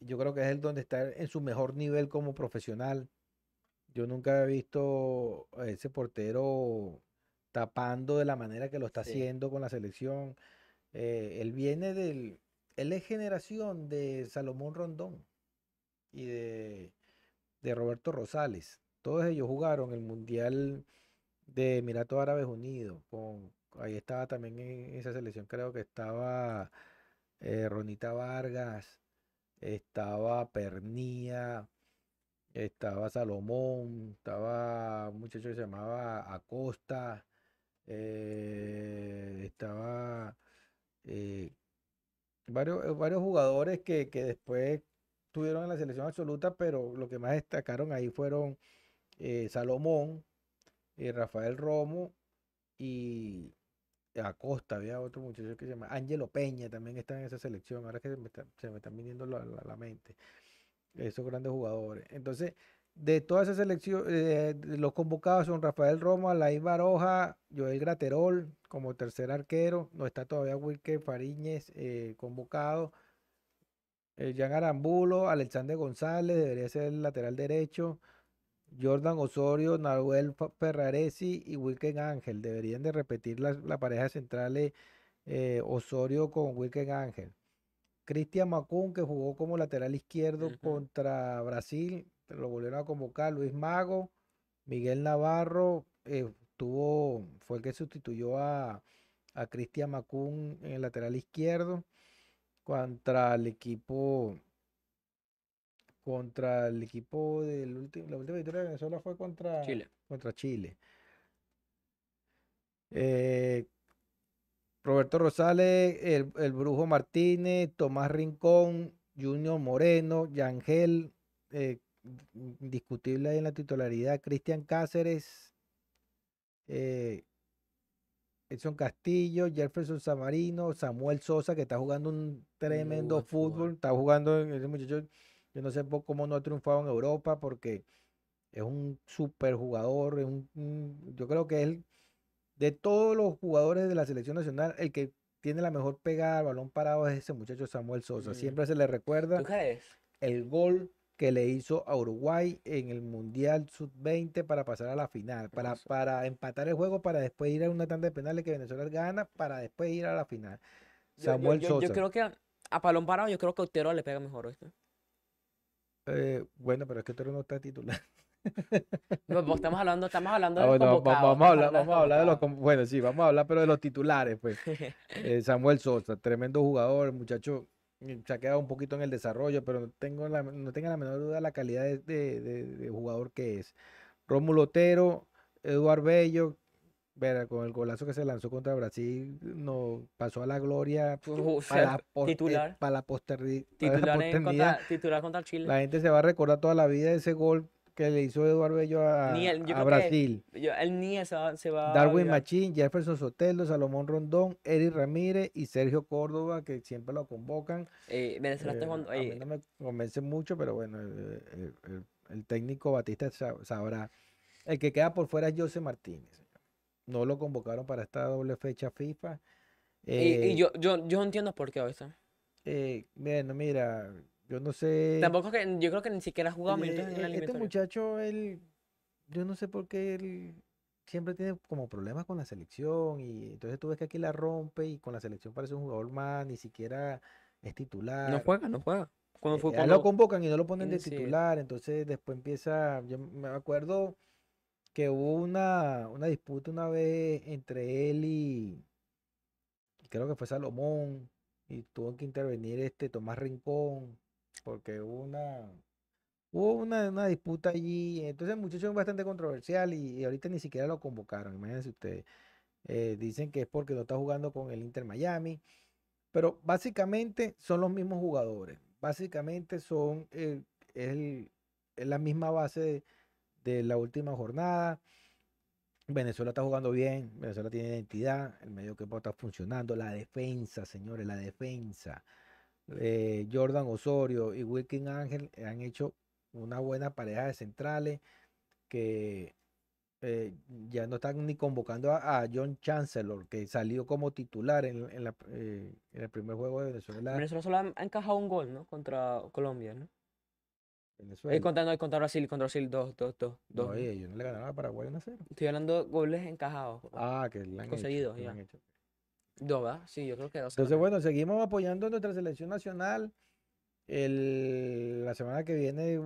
yo creo que es el donde está en su mejor nivel como profesional. Yo nunca he visto a ese portero tapando de la manera que lo está Sí. haciendo con la selección. Eh, él viene del, él es generación de Salomón Rondón y de, de Roberto Rosales. Todos ellos jugaron el Mundial de Emiratos Árabes Unidos. Con, ahí estaba también en esa selección, creo que estaba eh, Ronita Vargas, estaba Pernía, estaba Salomón, estaba un muchacho que se llamaba Acosta, eh, estaba eh, varios, eh, varios jugadores que, que después estuvieron en la selección absoluta, pero lo que más destacaron ahí fueron eh, Salomón, eh, Rafael Romo y Acosta, había otro muchacho que se llama Ángelo Peña, también está en esa selección, ahora que se me, está- se están viniendo la- la mente, esos grandes jugadores. Entonces, de toda esa selección, eh, de los convocados son Rafael Romo, Alain Baroja, Joel Graterol como tercer arquero, no está todavía Wilker Fariñez eh, convocado. Eh, Jan Arambulo, Alexander González, debería ser el lateral derecho. Jordan Osorio, Nahuel Ferraresi y Wilken Ángel. Deberían de repetir la, la pareja centrales eh, Osorio con Wilken Ángel. Cristian Macún, que jugó como lateral izquierdo contra Brasil, lo volvieron a convocar. Luis Mago, Miguel Navarro, eh, tuvo, fue el que sustituyó a, a Cristian Macún en el lateral izquierdo contra el equipo contra el equipo del último, la última victoria de Venezuela fue contra Chile. contra Chile. Eh, Roberto Rosales, el, el Brujo Martínez, Tomás Rincón, Junior Moreno, Yangel, eh, indiscutible ahí en la titularidad, Cristian Cáceres, eh, Edson Castillo, Jefferson Samarino, Samuel Sosa, que está jugando un tremendo fútbol. fútbol, está jugando, ese muchacho, yo no sé cómo no ha triunfado en Europa, porque es un super jugador, es un, un- yo creo que él, de todos los jugadores de la selección nacional, el que tiene la mejor pegada al balón parado es ese muchacho Samuel Sosa. Mm. Siempre se le recuerda ¿Tú crees? el gol que le hizo a Uruguay en el Mundial Sub-20 para pasar a la final, para, para empatar el juego, para después ir a una tanda de penales que Venezuela gana, para después ir a la final. Yo- yo- Samuel yo, yo Sosa. creo que a, a Palón Parado, yo creo que Otero le pega mejor, ¿oíste? Eh, bueno, pero es que Otero no está titular. No, estamos hablando, estamos hablando Ah, de los bueno, vamos a hablar, vamos a hablar de los, bueno, sí, vamos a hablar, pero de los titulares, pues. Eh, Samuel Sosa, tremendo jugador, muchacho se ha quedado un poquito en el desarrollo, pero no tengo la, no tenga la menor duda de la calidad de, de- de- de jugador que es. Rómulo Otero, Eduard Bello, verá, con el golazo que se lanzó contra Brasil, no pasó a la gloria O para la, poste- titular, para la para titular, posteridad. contra, titular contra Chile. La gente se va a recordar toda la vida de ese gol que le hizo Eduardo Bello a, yo a Brasil. Yo- ni se va, se va a Darwin olvidar. Machín, Jefferson Sotelo, Salomón Rondón, Eric Ramírez y Sergio Córdoba, que siempre lo convocan. Eh, Venezuela está Eh, a mí eh, no me convence mucho, pero bueno, el, el- el- el técnico Batista sa- sabrá. El que queda por fuera es José Martínez. No lo convocaron para esta doble fecha FIFA. y, y yo, yo, yo entiendo por qué, ¿oíste? eh, bueno, mira, yo no sé. Tampoco que yo creo que ni siquiera ha jugado eh, minutos en eh, la este eliminatoria. muchacho, él, yo no sé por qué él siempre tiene como problemas con la selección y entonces tú ves que aquí la rompe y con la selección parece un jugador más, ni siquiera es titular. No juega, no juega. Cuando Eh, fue cuando- lo convocan y no lo ponen de sí. titular, entonces después empieza, yo me acuerdo que hubo una, una disputa una vez entre él y creo que fue Salomón y tuvo que intervenir este Tomás Rincón porque hubo una hubo una, una disputa allí, entonces el muchacho es bastante controversial y, ahorita ni siquiera lo convocaron, imagínense ustedes. Eh, dicen que es porque no está jugando con el Inter Miami, pero básicamente son los mismos jugadores. Básicamente son el- el- la misma base de, de la última jornada. Venezuela está jugando bien, Venezuela tiene identidad, el medio campo está funcionando, la defensa, señores, la defensa. Eh, Jordan Osorio y Wilkin Ángel han hecho una buena pareja de centrales que eh, ya no están ni convocando a, a John Chancellor, que salió como titular en, en la, eh, en el primer juego de Venezuela. Venezuela solo ha encajado un gol, ¿no? Contra Colombia, ¿no? Eh, Venezuela. contra, no, contra Brasil, contra Brasil, dos, dos, dos, No, ellos no le ganaron a Paraguay 1 a 0. Estoy hablando de goles encajados. Ah, que le han hecho, que le ya. han hecho. Dos, ¿verdad? Sí, yo creo que dos. Entonces, bueno, seguimos apoyando a nuestra selección nacional. El, la semana que viene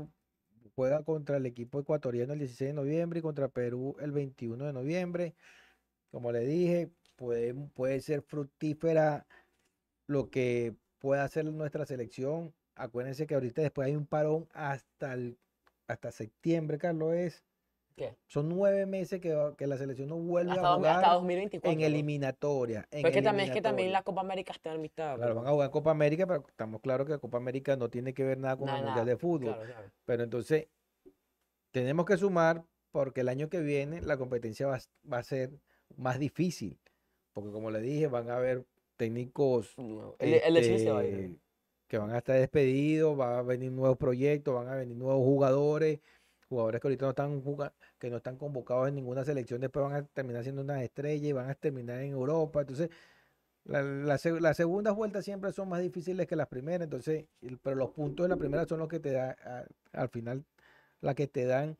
juega contra el equipo ecuatoriano el 16 de noviembre y contra Perú el 21 de noviembre. Como le dije, puede, puede ser fructífera lo que pueda hacer nuestra selección. Acuérdense que ahorita después hay un parón hasta, el, hasta septiembre, Carlos, es. ¿Qué? Son nueve meses que, la selección no vuelve Hasta, a jugar hasta 2024. en eliminatoria. en Pero es que también, es que también la Copa América está en mitad. Claro, van a jugar Copa América, pero estamos claros que la Copa América no tiene que ver nada con Nada, el Mundial de Fútbol. Claro, claro. Pero entonces, tenemos que sumar porque el año que viene la competencia va, va a ser más difícil. Porque como le dije, van a haber técnicos. El, el este, que van a estar despedidos, van a venir nuevos proyectos, van a venir nuevos jugadores, jugadores que ahorita no están que no están convocados en ninguna selección, después van a terminar siendo unas estrellas y van a terminar en Europa. Entonces, la, la las segundas vueltas siempre son más difíciles que las primeras, entonces, pero los puntos de la primera son los que te dan, al final, la que te dan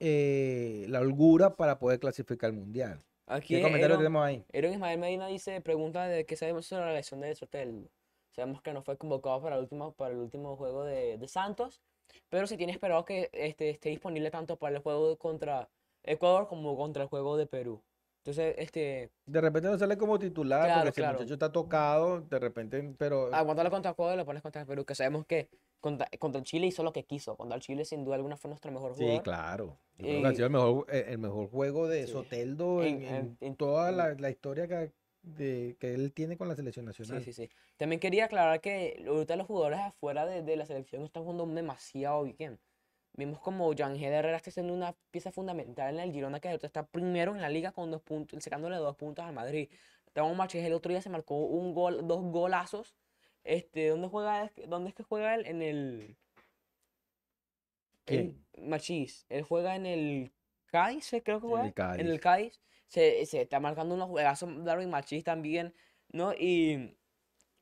eh, la holgura para poder clasificar al mundial. Aquí ¿Qué comentario Aaron- tenemos ahí? Aaron Ismael Medina dice, pregunta de qué sabemos sobre la lesión de Sotel. Sabemos que no fue convocado para el último, para el último juego de, de Santos, pero se tiene esperado que este, esté disponible tanto para el juego contra Ecuador como contra el juego de Perú. Entonces, este, De repente no sale como titular Claro, porque si claro. el muchacho está tocado, de repente, pero aguántalo contra Ecuador y lo pones contra el Perú, que sabemos que contra, contra el Chile hizo lo que quiso. Contra el Chile, sin duda alguna, fue nuestro mejor sí, jugador. claro. Yo creo que ha Y- sido el mejor, eh, el mejor juego de Sí. Soteldo en, En- en- en toda la, la historia que, de- que él tiene con la selección nacional. Sí, sí, sí. También quería aclarar que ahorita los jugadores afuera de, de la selección están jugando demasiado bien. Vimos como Yangel Herrera está siendo una pieza fundamental en el Girona, que ahorita está primero en la liga con dos puntos, sacándole dos puntos al Madrid. Tamo Marches el otro día se marcó un gol, dos golazos. Este, ¿dónde juega? ¿Dónde es que juega él? En el. ¿Quién? en Machís. Él juega en el Cádiz, creo que En juega. el Cádiz. En el Cádiz. Se, se está marcando unos juegazos Darwin Machís también, ¿no? Y,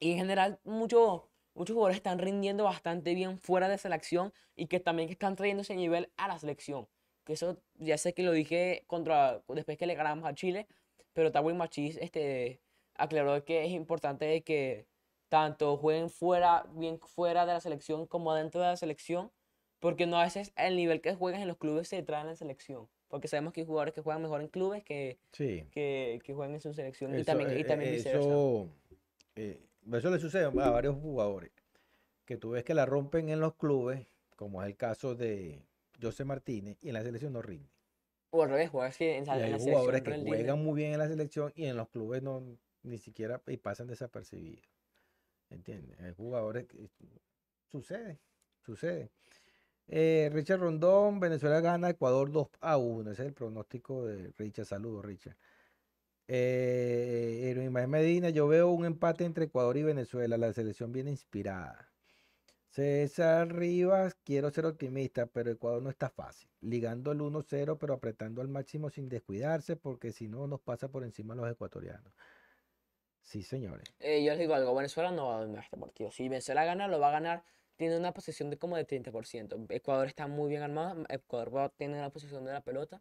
y en general muchos, muchos jugadores están rindiendo bastante bien fuera de selección y que también están trayendo ese nivel a la selección. Que eso ya sé que lo dije contra, después que le ganamos a Chile, pero Darwin Machís este, aclaró que es importante que tanto jueguen fuera, bien fuera de la selección como dentro de la selección, porque no a veces el nivel que juegan en los clubes se trae en la selección. Porque sabemos que hay jugadores que juegan mejor en clubes que, Sí. que, que juegan en su selección y Eso, también, y eh, también eh, viceversa. eso, eh, eso le sucede a varios jugadores. Que tú ves que la rompen en los clubes, como es el caso de José Martínez, y en la selección no rinde. O al revés, jugadores que en, Y en hay la jugadores que juegan muy bien en la selección y en los clubes no ni siquiera y pasan desapercibidos. ¿Entiendes? Hay jugadores que sucede, sucede. Eh, Richard Rondón, Venezuela gana Ecuador 2 a 1. Ese es el pronóstico de Richard. Saludos, Richard. Eh, Medina, yo veo un empate entre Ecuador y Venezuela. La selección viene inspirada. César Rivas, quiero ser optimista, pero Ecuador no está fácil. Ligando el 1-0, pero apretando al máximo sin descuidarse, porque si no nos pasa por encima los ecuatorianos. Sí, señores. Eh, yo les digo algo, Venezuela no va a dominar este partido. Si Venezuela gana, lo va a ganar. Tiene una posición de como de 30%. Ecuador está muy bien armado. Ecuador va a tener la posición de la pelota.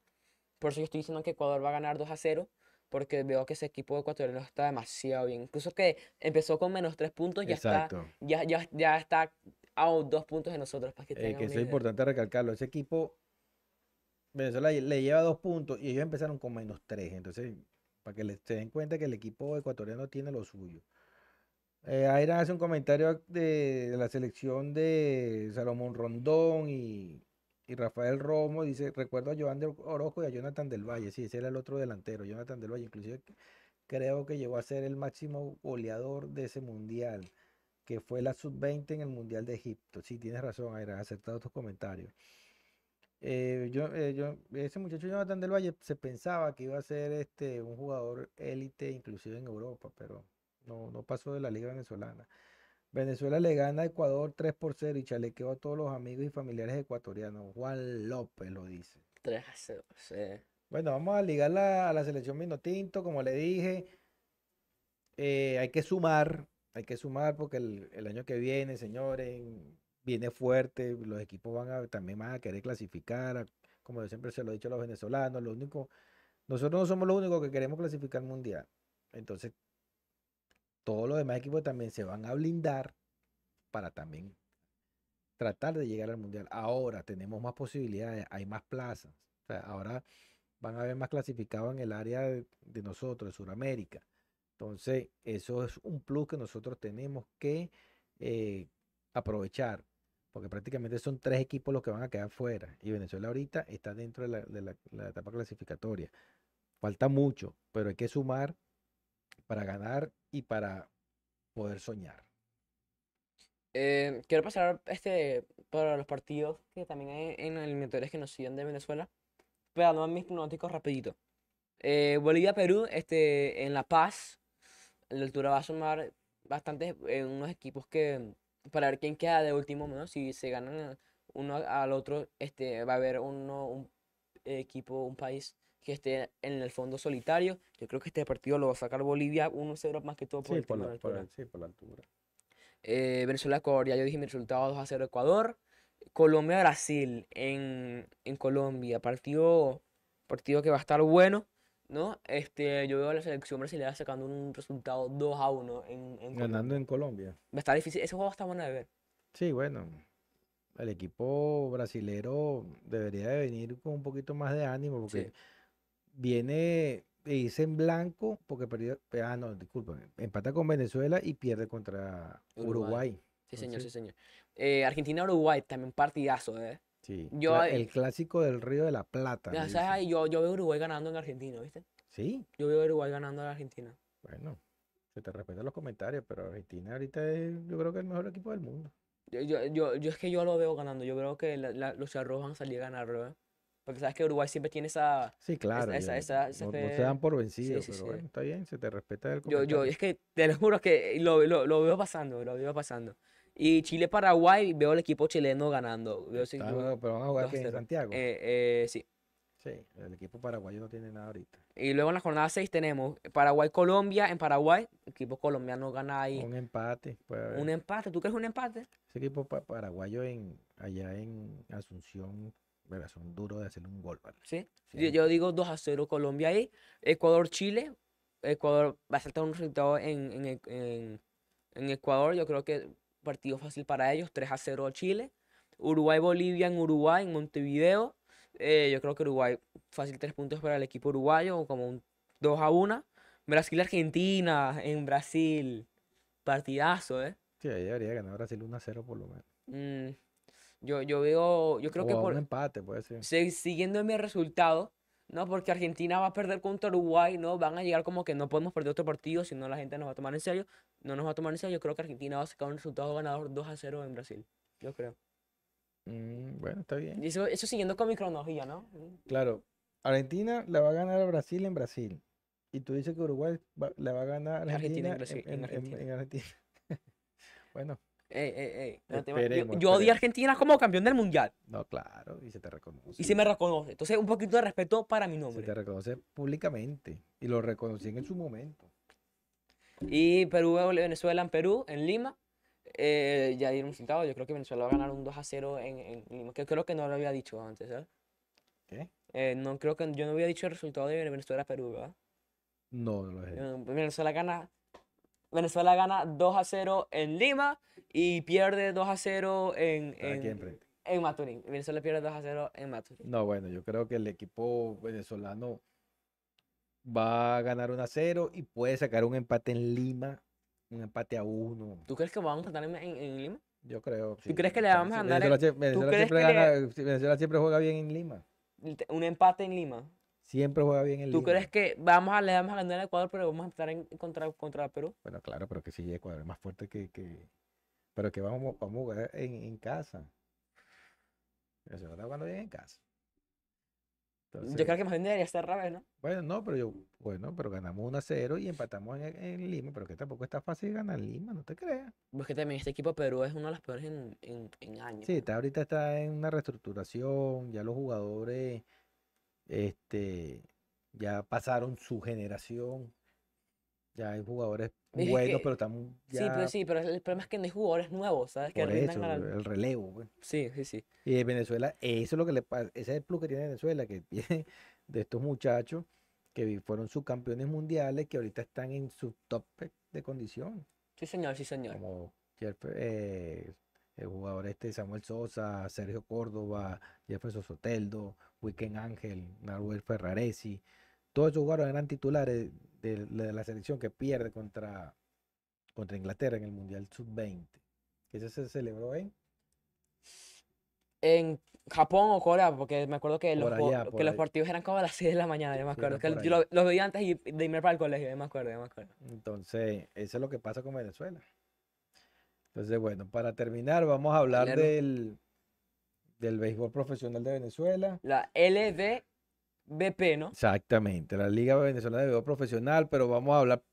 Por eso yo estoy diciendo que Ecuador va a ganar 2 a 0. Porque veo que ese equipo ecuatoriano está demasiado bien. Incluso que empezó con menos 3 puntos, ya está, Exacto. ya, ya, ya está a dos puntos de nosotros. Para que Eh, que una es idea. importante recalcarlo. Ese equipo, Venezuela le lleva dos puntos y ellos empezaron con menos tres. Entonces, para que se den cuenta que el equipo ecuatoriano tiene lo suyo. Eh, Aira hace un comentario de, la selección de Salomón Rondón y, Rafael Romo. Dice, recuerdo a Joan de Orozco y a Jonathan del Valle. Sí, ese era el otro delantero, Jonathan del Valle. Inclusive creo que llegó a ser el máximo goleador de ese mundial que fue la sub-20 en el Mundial de Egipto. Sí, tienes razón, Aira, acertado tus comentarios. Eh, yo, eh, yo, ese muchacho Jonathan del Valle se pensaba que iba a ser este, un jugador élite, inclusive en Europa, pero no, no pasó de la liga venezolana. Venezuela le gana a Ecuador 3 por 0 y chalequeó a todos los amigos y familiares ecuatorianos. Juan López lo dice. 3 a 0. sí. Bueno, vamos a ligarla a la selección Minotinto, como le dije. eh, hay que sumar, hay que sumar porque el, el año que viene, señores, viene fuerte. Los equipos van a, también van a querer clasificar. a- Como yo siempre se lo he dicho a los venezolanos, lo único, nosotros no somos los únicos que queremos clasificar al mundial. Entonces, todos los demás equipos también se van a blindar para también tratar de llegar al mundial. Ahora tenemos más posibilidades, hay más plazas. Ahora van a haber más clasificados en el área de, nosotros, de Sudamérica. Entonces, eso es un plus que nosotros tenemos que eh, aprovechar, porque prácticamente son tres equipos los que van a quedar fuera. Y Venezuela ahorita está dentro de la, de la etapa clasificatoria. Falta mucho, pero hay que sumar para ganar y para poder soñar. Eh, quiero pasar este, para los partidos que también hay en eliminatorias que nos siguen de Venezuela. Pero no mis pronósticos rapidito. Eh, Bolivia-Perú, este, en La Paz, la altura va a sumar bastantes eh, unos equipos que para ver quién queda de último, ¿no? Si se ganan uno al otro, este, va a haber uno, un equipo, un país que esté en el fondo solitario. Yo creo que este partido lo va a sacar Bolivia 1-0 más que todo por Sí, el por la, por el- sí, por la altura. Eh, Venezuela-Ecuador, ya yo dije mi resultado 2 a 0 Ecuador. Colombia-Brasil en, en Colombia, partido, partido que va a estar bueno, ¿no? Este, yo veo a la selección brasileña sacando un resultado 2 a 1 en, en Colombia. Ganando en Colombia. Va a estar difícil, ese juego está bueno de ver. Sí, bueno, el equipo brasilero debería de venir con un poquito más de ánimo porque Sí. Viene e irse en blanco porque perdió, ah, no, disculpen, empata con Venezuela y pierde contra Uruguay. Uruguay. Sí, señor, sí, señor. Eh, Argentina-Uruguay, también partidazo, ¿eh? Sí, Yo el clásico del Río de la Plata. Ya le sabes, dicen. ahí yo, yo veo Uruguay ganando en Argentina, ¿viste? Sí, Yo veo Uruguay ganando en Argentina. bueno, se te respetan los comentarios, pero Argentina ahorita es, yo creo que el mejor equipo del mundo. Yo, yo, yo, yo es que yo lo veo ganando. Yo creo que la- la- los charros van a salir a ganarlo, ¿eh? Porque sabes que Uruguay siempre tiene esa. Sí, claro, esa- ya, esa- esa no, no se dan por vencidos, sí, pero sí. bueno, está bien, se te respeta el Yo, yo, es que te lo juro que lo, lo, lo veo pasando, lo veo pasando. Y Chile-Paraguay, veo el equipo chileno ganando. Veo pero van a jugar 2 a aquí en 0. Santiago. Eh, eh, sí. Sí, el equipo paraguayo no tiene nada ahorita. Y luego en la jornada 6 tenemos Paraguay-Colombia. En Paraguay, el equipo colombiano gana ahí Un empate, un empate. ¿Tú crees un empate? Ese equipo pa- paraguayo en allá en Asunción, verá, son duros de hacerle un gol, ¿vale? Sí. Yo, Sí. yo digo 2 a 0 Colombia ahí. Ecuador-Chile. Ecuador va a saltar un resultado en, en, e- en- en Ecuador. Yo creo que partido fácil para ellos. 3 a 0 Chile. Uruguay-Bolivia en Uruguay, en Montevideo. Eh, yo creo que Uruguay fácil 3 puntos para el equipo uruguayo. Como un 2 a 1. Brasil-Argentina en Brasil. Partidazo, ¿eh? Sí, ahí debería ganar Brasil 1 a 0 por lo menos. Mm, yo, yo veo, yo creo o que a por, un empate, puede ser. se- siguiendo mi resultado, ¿no? Porque Argentina va a perder contra Uruguay, ¿no? Van a llegar como que no podemos perder otro partido, si no la gente nos va a tomar en serio. No nos va a tomar en serio. Yo creo que Argentina va a sacar un resultado ganador 2 a 0 en Brasil. Yo creo. Mm, bueno, está bien. Y eso, eso siguiendo con mi cronología, ¿no? Claro, Argentina le va a ganar a Brasil en Brasil. Y tú dices que Uruguay va- le va a ganar a Argentina Argentina en Brasil- en en, en- Argentina. en Argentina. bueno, Ey, ey, ey, no te va- yo- yo, odio a. Argentina como campeón del mundial. no, claro, y se te reconoce. Y se me reconoce. Entonces, un poquito de respeto para mi Se nombre. te reconoce públicamente. Y lo reconocían en su momento. Y Perú, Venezuela en Perú, en Lima. eh, ya dieron resultado. Yo creo que Venezuela va a ganar un 2 a 0 en, en Lima. Que creo que no lo había dicho antes, ¿verdad? ¿Qué? Eh, no creo que yo no había dicho el resultado de Venezuela-Perú, ¿verdad? No, no lo dejé. Eh, Venezuela gana. Venezuela gana 2 a 0 en Lima y pierde 2 a 0 en, en, en Maturín. Venezuela pierde 2 a 0 en Maturín. No, bueno, yo creo que el equipo venezolano va a ganar 1 a 0 y puede sacar un empate en Lima, un empate a 1. ¿Tú crees que vamos a ganar en, en- en Lima? Yo creo. ¿Tú crees que le vamos a ganar en- Venezuela, siempre le- gana- sí, Venezuela siempre juega bien en Lima. Un empate en Lima. Siempre juega bien en ¿Tú Lima. crees que vamos a, le vamos a ganar a Ecuador, pero vamos a estar en contra, contra Perú? Bueno, claro, pero que sí, Ecuador es más fuerte que. que- Pero que vamos, vamos a jugar en, en casa. Venezuela está jugando bien en casa. Yo creo que más bien debería ser al revés, ¿no? Bueno, no, pero yo, bueno, pero ganamos 1 a 0 y empatamos en, en Lima, pero que tampoco está fácil ganar Lima, no te creas. Pues que también este equipo de Perú es uno de los peores en, en, en años. Sí, está, ahorita está en una reestructuración, ya los jugadores este, ya pasaron su generación, ya hay jugadores Es que- buenos, pero están Sí, ya pero sí, pero el problema es que no hay jugadores nuevos, ¿sabes? Que por eso, al- el relevo. pues. Sí, sí, sí. Y de Venezuela, eso es lo que le pasa, ese es el plus que tiene Venezuela, que tiene de estos muchachos que fueron subcampeones mundiales, que ahorita están en su top de condición, Sí, señor, sí, señor. como Jeff- eh, el jugador este Samuel Sosa, Sergio Córdoba, Jefferson Soteldo, Weekend Ángel, Nahuel Ferraresi, todos esos jugadores eran titulares de, de la selección que pierde contra, contra Inglaterra en el Mundial Sub-20. que Ese se celebró en En Japón o Corea, porque me acuerdo que los, allá, que los partidos eran como a las 6 de la mañana, yo me acuerdo. Que yo ahí. lo- los veía antes y- de irme para el colegio, yo me acuerdo, yo me acuerdo. Entonces, eso es lo que pasa con Venezuela. Entonces, bueno, para terminar, vamos a hablar del, del béisbol profesional de Venezuela. La LVBP, ¿no? Exactamente, la Liga Venezolana de Béisbol Profesional, pero vamos a hablar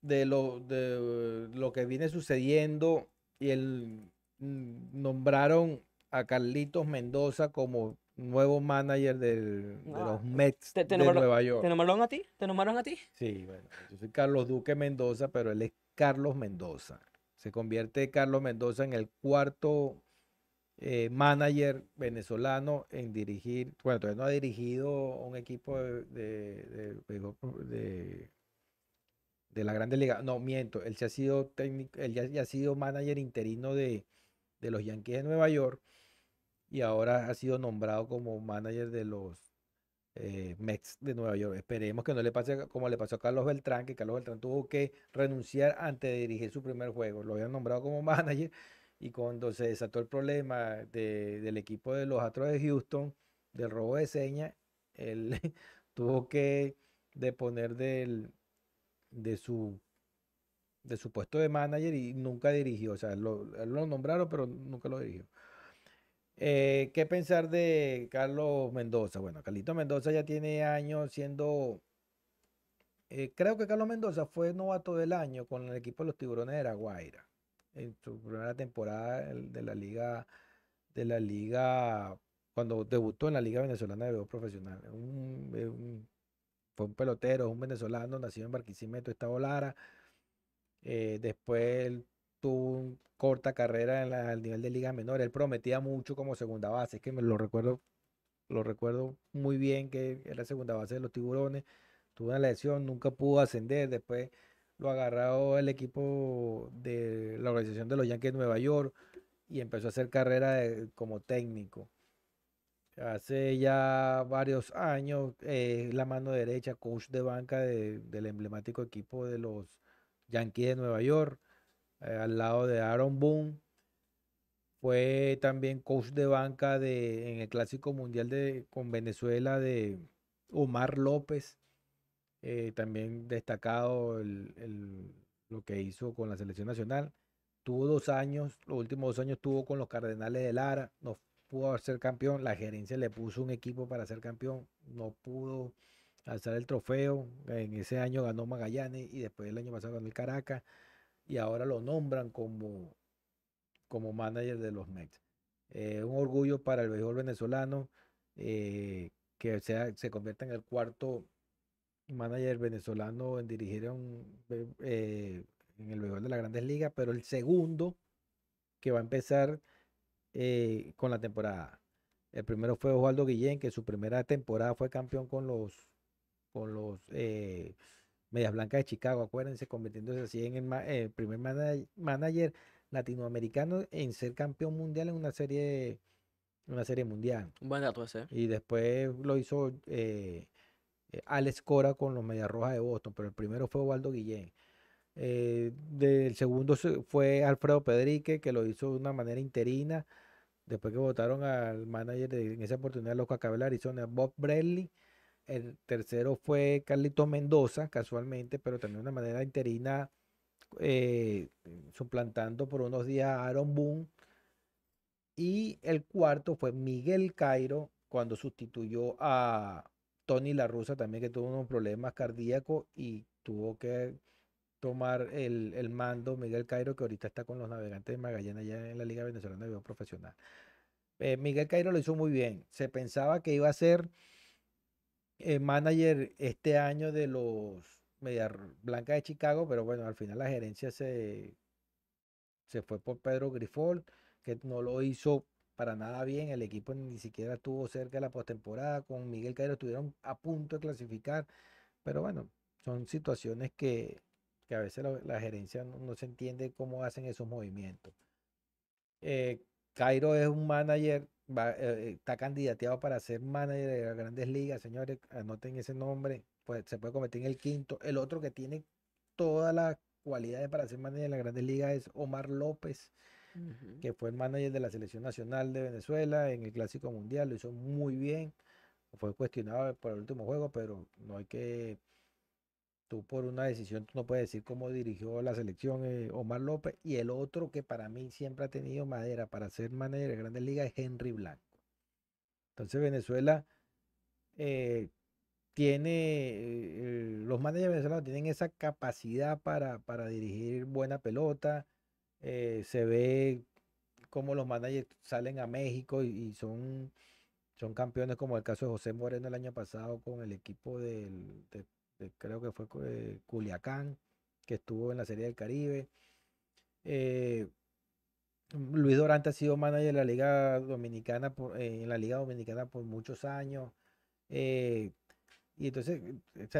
de lo, de lo que viene sucediendo y el mm, nombraron a Carlitos Mendoza como nuevo manager del- de Ah, los Mets te- te de Nueva York. ¿Te nombraron a ti? ¿Te nombraron a ti? Sí, bueno, yo soy Carlos Duque Mendoza, pero él es Carlos Mendoza. Se convierte Carlos Mendoza en el cuarto eh, manager venezolano en dirigir, bueno, todavía no ha dirigido un equipo de, de, de la Grande Liga. No, miento, él, se ha sido técnico, él ya, ya ha sido manager interino de, de los Yankees de Nueva York y ahora ha sido nombrado como manager de los eh, Mets de Nueva York. Esperemos que no le pase como le pasó a Carlos Beltrán, que Carlos Beltrán tuvo que renunciar antes de dirigir su primer juego. Lo habían nombrado como manager y cuando se desató el problema de- del equipo de los Astros de Houston, del robo de señas, él tuvo que deponer de su de su puesto de manager y nunca dirigió. O sea, lo nombraron, pero nunca lo dirigió. Eh, ¿qué pensar de Carlos Mendoza? Bueno, Carlito Mendoza ya tiene años siendo. eh, creo que Carlos Mendoza fue novato del año con el equipo de los Tiburones de La Guaira. En su primera temporada de la liga. De la liga. Cuando debutó en la Liga Venezolana de Béisbol Profesional. Fue un pelotero, un venezolano, nacido en Barquisimeto, Estado Lara. Eh, después una corta carrera en la- al nivel de liga menor. Él prometía mucho como segunda base, es que me lo recuerdo, lo recuerdo muy bien que era segunda base de los tiburones. Tuvo una lesión, nunca pudo ascender. Después lo agarró el equipo de la organización de los Yankees de Nueva York y empezó a hacer carrera como técnico. Hace ya varios años, eh, la mano derecha, coach de banca de- del emblemático equipo de los Yankees de Nueva York, eh, al lado de Aaron Boone. Fue también coach de banca de, en el Clásico Mundial de, con Venezuela de Omar López. eh, también destacado el- el- lo que hizo con la selección nacional. tuvo dos años, los últimos dos años tuvo con los Cardenales de Lara, no pudo ser campeón, la gerencia le puso un equipo para ser campeón, no pudo alzar el trofeo, en ese año ganó Magallanes y después el año pasado ganó el Caracas y ahora lo nombran como, como manager de los Mets. Eh, un orgullo para el béisbol venezolano eh, que sea, se convierta en el cuarto manager venezolano en dirigir eh, en el béisbol de las grandes ligas, pero el segundo que va a empezar eh, con la temporada. El primero fue Osvaldo Guillén, que su primera temporada fue campeón con los, con los Medias Blancas de Chicago, acuérdense, convirtiéndose así en el, ma- el primer mana- manager latinoamericano en ser campeón mundial en una serie, una serie mundial. Un buen dato ese. Y después lo hizo eh, eh, Alex Cora con los Medias Rojas de Boston, pero el primero fue Osvaldo Guillén. Eh, del segundo se- fue Alfredo Pedrique, que lo hizo de una manera interina, después que votaron al manager de, en esa oportunidad, los Cacabel Arizona, Bob Bradley. El tercero fue Carlito Mendoza, casualmente, pero también de una manera interina, eh, suplantando por unos días a Aaron Boone. Y el cuarto fue Miguel Cairo, cuando sustituyó a Tony La Russa, también que tuvo unos problemas cardíacos y tuvo que tomar el, el mando Miguel Cairo, que ahorita está con los navegantes de Magallanes allá en la Liga Venezolana de Béisbol Profesional. Eh, Miguel Cairo lo hizo muy bien. Se pensaba que iba a ser eh, manager este año de los Medias Blancas de Chicago, pero bueno, al final la gerencia se, se fue por Pedro Grifol, que no lo hizo para nada bien. El equipo ni siquiera estuvo cerca de la postemporada. Con Miguel Cairo estuvieron a punto de clasificar, pero bueno, son situaciones que, que a veces la, gerencia no, no se entiende cómo hacen esos movimientos. Eh, Cairo es un manager, va, eh, está candidateado para ser manager de las grandes ligas, señores, anoten ese nombre, pues se puede convertir en el quinto. El otro que tiene todas las cualidades para ser manager de las grandes ligas es Omar López, que fue el manager de la selección nacional de Venezuela en el Clásico Mundial, lo hizo muy bien, fue cuestionado por el último juego, pero no hay que, tú por una decisión, tú no puedes decir cómo dirigió la selección eh, Omar López, y el otro que para mí siempre ha tenido madera para ser manager de grandes ligas es Henry Blanco. Entonces Venezuela eh, tiene, eh, los managers venezolanos tienen esa capacidad para, para dirigir buena pelota, se ve como los managers salen a México y, son, son campeones, como el caso de José Moreno el año pasado con el equipo del, de- de- creo que fue eh, Culiacán, que estuvo en la Serie del Caribe. Eh, Luis Dorante ha sido manager de la Liga Dominicana eh, en la Liga Dominicana por muchos años. eh, y entonces,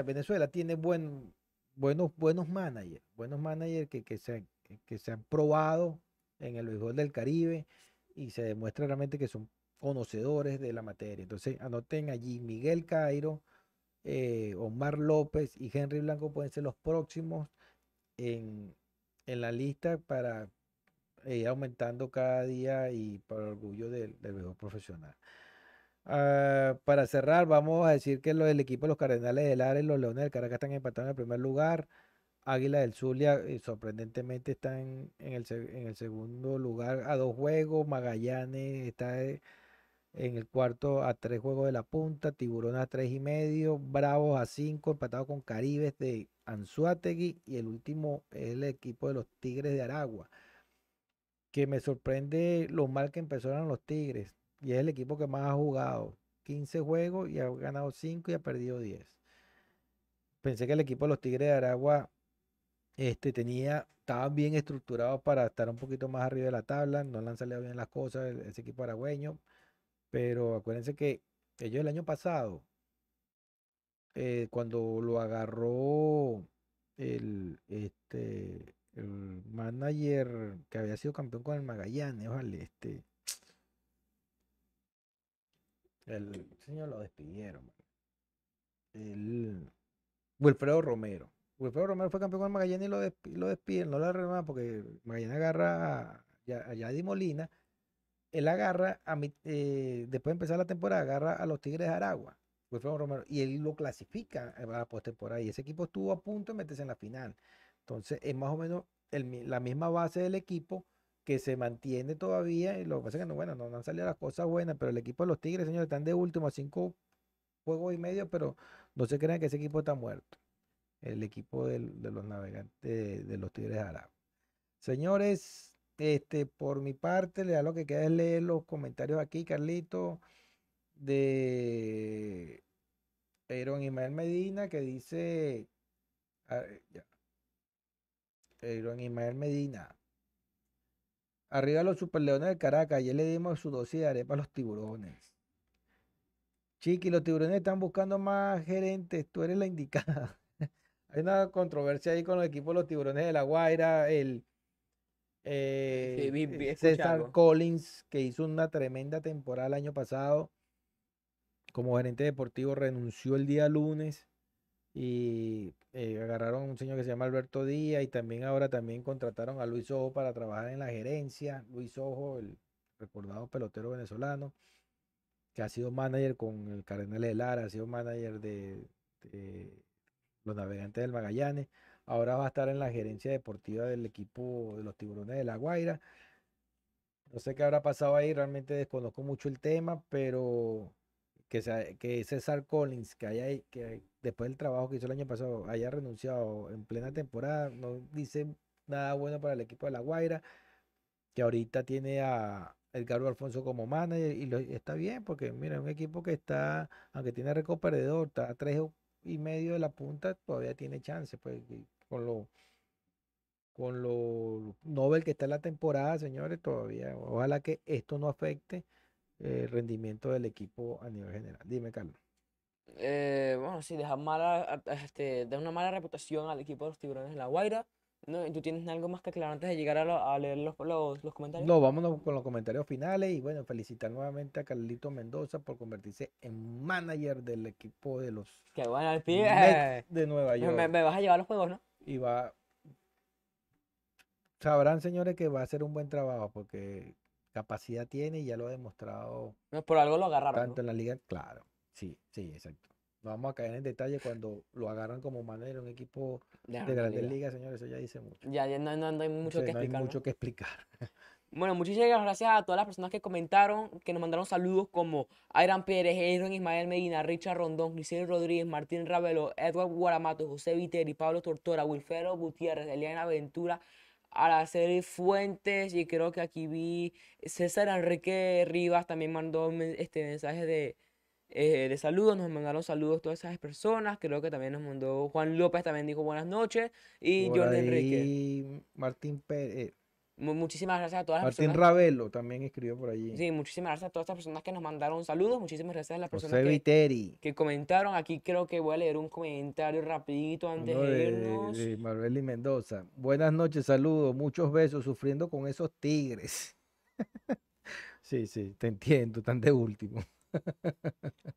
Venezuela tiene buen, buenos, buenos managers, buenos managers que, que se, que se han probado en el béisbol del Caribe y se demuestra realmente que son conocedores de la materia. Entonces, anoten allí Miguel Cairo, eh, Omar López y Henry Blanco pueden ser los próximos en, en la lista para e ir aumentando cada día y para orgullo del, béisbol profesional. Ah, para cerrar, vamos a decir que del equipo de los Cardenales del y los Leones del Caracas están empatados en el primer lugar. Águila del Zulia, eh, sorprendentemente, están en el, en el segundo lugar a dos juegos. Magallanes está eh, en el cuarto a tres juegos de la punta. Tiburón a tres y medio. Bravos a cinco, empatado con Caribes de Anzuategui. Y el último es el equipo de los Tigres de Aragua que me sorprende lo mal que empezaron los Tigres. Y es el equipo que más ha jugado. 15 juegos y ha ganado 5 y ha perdido 10. Pensé que el equipo de los Tigres de Aragua este, tenía, estaban bien estructurados para estar un poquito más arriba de la tabla. No le han salido bien las cosas ese equipo aragüeño. Pero acuérdense que ellos el año pasado, eh, cuando lo agarró el, este, el manager que había sido campeón con el Magallanes, ojalá, este, el señor lo despidieron, el Wilfredo Romero. Wilfredo Romero fue campeón con el Magallanes y lo, despi- lo despiden, no lo renuevan porque Magallanes agarra a, a Yadi Molina, él agarra, a mi- eh, después de empezar la temporada, agarra a los Tigres de Aragua, y él lo clasifica a la postemporada. Y ese equipo estuvo a punto de meterse en la final. Entonces, es más o menos la misma base del equipo que se mantiene todavía. Y lo que pasa es que no, bueno, no, han salido las cosas buenas, pero el equipo de los Tigres, señores, están de último a cinco juegos y medio, pero no se crean que ese equipo está muerto. El equipo de los navegantes de, de los Tigres de Aragua. Señores, este, por mi parte, da lo que queda es leer los comentarios aquí, Carlito, de Aaron Ismael Medina, que dice, ya. Aaron Ismael Medina. Arriba los superleones del Caracas, ayer le dimos su dosis de arepa a los tiburones. Chiqui, los tiburones están buscando más gerentes, tú eres la indicada. Hay una controversia ahí con los equipos de los tiburones de La Guaira, el eh, escuché César. Collins, que hizo una tremenda temporada el año pasado como gerente deportivo, renunció el día lunes y eh, agarraron a un señor que se llama Alberto Díaz y también ahora también contrataron a Luis Ojo para trabajar en la gerencia. Luis Ojo, el recordado pelotero venezolano, que ha sido manager con el Cardenal de Lara, ha sido manager de, de los Navegantes del Magallanes. Ahora va a estar en la gerencia deportiva del equipo de los Tiburones de La Guaira. No sé qué habrá pasado ahí, realmente desconozco mucho el tema, pero que, sea- que César Collins, que haya, que después del trabajo que hizo el año pasado, haya renunciado en plena temporada, no dice nada bueno para el equipo de La Guaira, que ahorita tiene a Edgardo Alfonso como manager y lo- está bien, porque mira, es un equipo que está, aunque tiene récord está a tres y medio de la punta, todavía tiene chance, pues, con lo con lo Nobel que está en la temporada, señores, todavía. Ojalá que esto no afecte el rendimiento del equipo a nivel general. Dime, Carlos. Eh, bueno, sí, deja mala, este, da una mala reputación al equipo de los tiburones de La Guaira. ¿no? ¿Y ¿Tú tienes algo más que aclarar antes de llegar a, lo- a leer los, los, los comentarios? No, vámonos con los comentarios finales y bueno, felicitar nuevamente a Carlito Mendoza por convertirse en manager del equipo de los Qué bueno el Mets pibe. de Nueva York. me- me vas a llevar los juegos, ¿no? Y va, sabrán, señores, que va a hacer un buen trabajo porque capacidad tiene y ya lo ha demostrado No, Por algo lo agarraron. tanto en la liga. Claro, sí, sí, exacto. No vamos a caer en detalle cuando lo agarran como manager de un equipo de Grande grandes liga. ligas, señores, eso ya dice mucho. Ya, ya no, no- no hay mucho Entonces, que no hay explicar. ¿no? mucho que explicar. Bueno, muchísimas gracias a todas las personas que comentaron, que nos mandaron saludos como Airan Pérez, Aaron Ismael Medina, Richard Rondón, Grisel Rodríguez, Martín Ravelo, Edward Guaramato, José Viteri, Pablo Tortora, Wilfredo Gutiérrez, Eliana Ventura, Araceli Fuentes, y creo que aquí vi César Enrique Rivas también mandó este mensaje de, eh, de saludos, nos mandaron saludos todas esas personas, creo que también nos mandó Juan López, también dijo buenas noches, y Jordi Enrique. Martín Pérez, Muchísimas gracias a todas las Martín personas. Ravelo también escribió por allí. Sí, muchísimas gracias a todas estas personas que nos mandaron saludos, muchísimas gracias a las personas José que, Viteri. que comentaron. Aquí creo que voy a leer un comentario rapidito antes uno de de, irnos. de Marbeli Mendoza. Buenas noches, saludos, muchos besos, sufriendo con esos tigres. sí, sí, te entiendo, tan de último.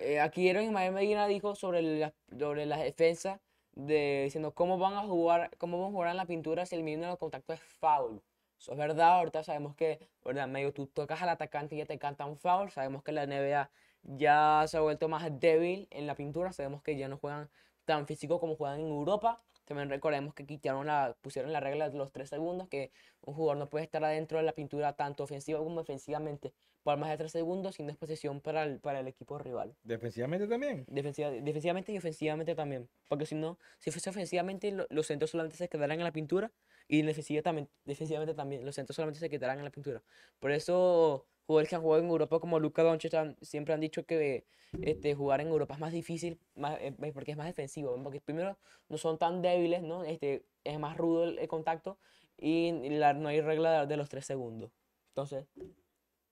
Eh, aquí Aaron Ismael Medina dijo sobre la, sobre las defensas, de, diciendo cómo van a jugar, cómo van a jugar en la pintura si el mínimo de contacto es foul. Eso es verdad, ahorita sabemos que, ¿verdad? Medio tú tocas al atacante y ya te cantan foul. Sabemos que la NBA ya se ha vuelto más débil en la pintura. Sabemos que ya no juegan tan físico como juegan en Europa. También recordemos que quitaron la, pusieron la regla de los tres segundos, que un jugador no puede estar adentro de la pintura tanto ofensiva como defensivamente por más de tres segundos sin exposición para el, para el equipo rival. Defensivamente también. Defensiva- defensivamente y ofensivamente también. Porque si no, si fuese ofensivamente, lo- los centros solamente se quedarán en la pintura. Y defensiva también, defensivamente también, los centros solamente se quedarán en la pintura. Por eso, jugadores que han jugado en Europa como Luka Doncic siempre han dicho que este, jugar en Europa es más difícil más, eh, eh, porque es más defensivo. Porque primero no son tan débiles, ¿no? Este, es más rudo el, el contacto y la- no hay regla de, de los tres segundos. Entonces,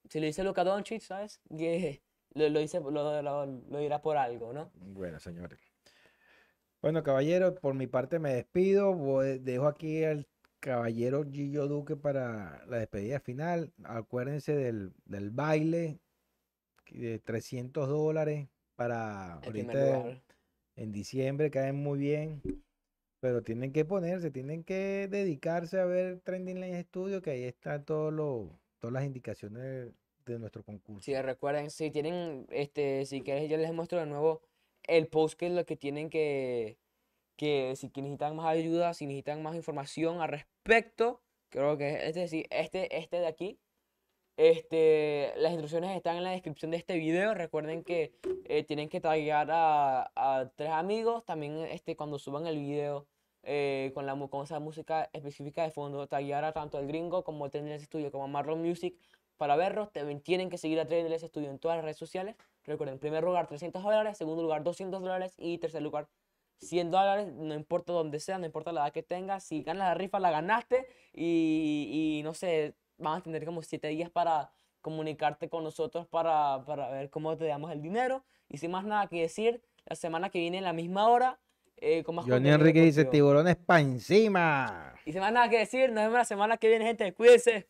si lo dice Luka Doncic, ¿sabes? Que lo, lo, dice, lo, lo- dirá por algo, ¿no? Bueno, señores. Bueno, caballero, por mi parte me despido. Dejo aquí al caballero Gillo Duque para la despedida final. Acuérdense del, del baile de 300 dólares para ahorita en diciembre, caen muy bien. Pero tienen que ponerse, tienen que dedicarse a ver Trending Line Studio, que ahí están todos los, todas las indicaciones de, de nuestro concurso. Sí, recuerden, si tienen, este, si quieres, yo les muestro de nuevo el post que es lo que tienen que, que si necesitan más ayuda, si necesitan más información al respecto, creo que es decir, este, este de aquí, este, las instrucciones están en la descripción de este video. Recuerden que eh, tienen que taggear a, a tres amigos. También este, cuando suban el video eh, con, la, con esa música específica de fondo, taggear a tanto el gringo como Trendless Studio como a Marlon Music para verlos. También tienen que seguir a Trendless Studio en todas las redes sociales. Recuerden, en primer lugar 300 dólares, segundo lugar 200 dólares y tercer lugar 100 dólares, no importa dónde sea, no importa la edad que tengas, si ganas la rifa la ganaste y, y no sé, van a tener como 7 días para comunicarte con nosotros para, para ver cómo te damos el dinero. Y sin más nada que decir, la semana que viene a la misma hora, eh, con más Johnny Enrique dice tiburones pa' encima. Y sin más nada que decir, nos vemos la semana que viene, gente, cuídense.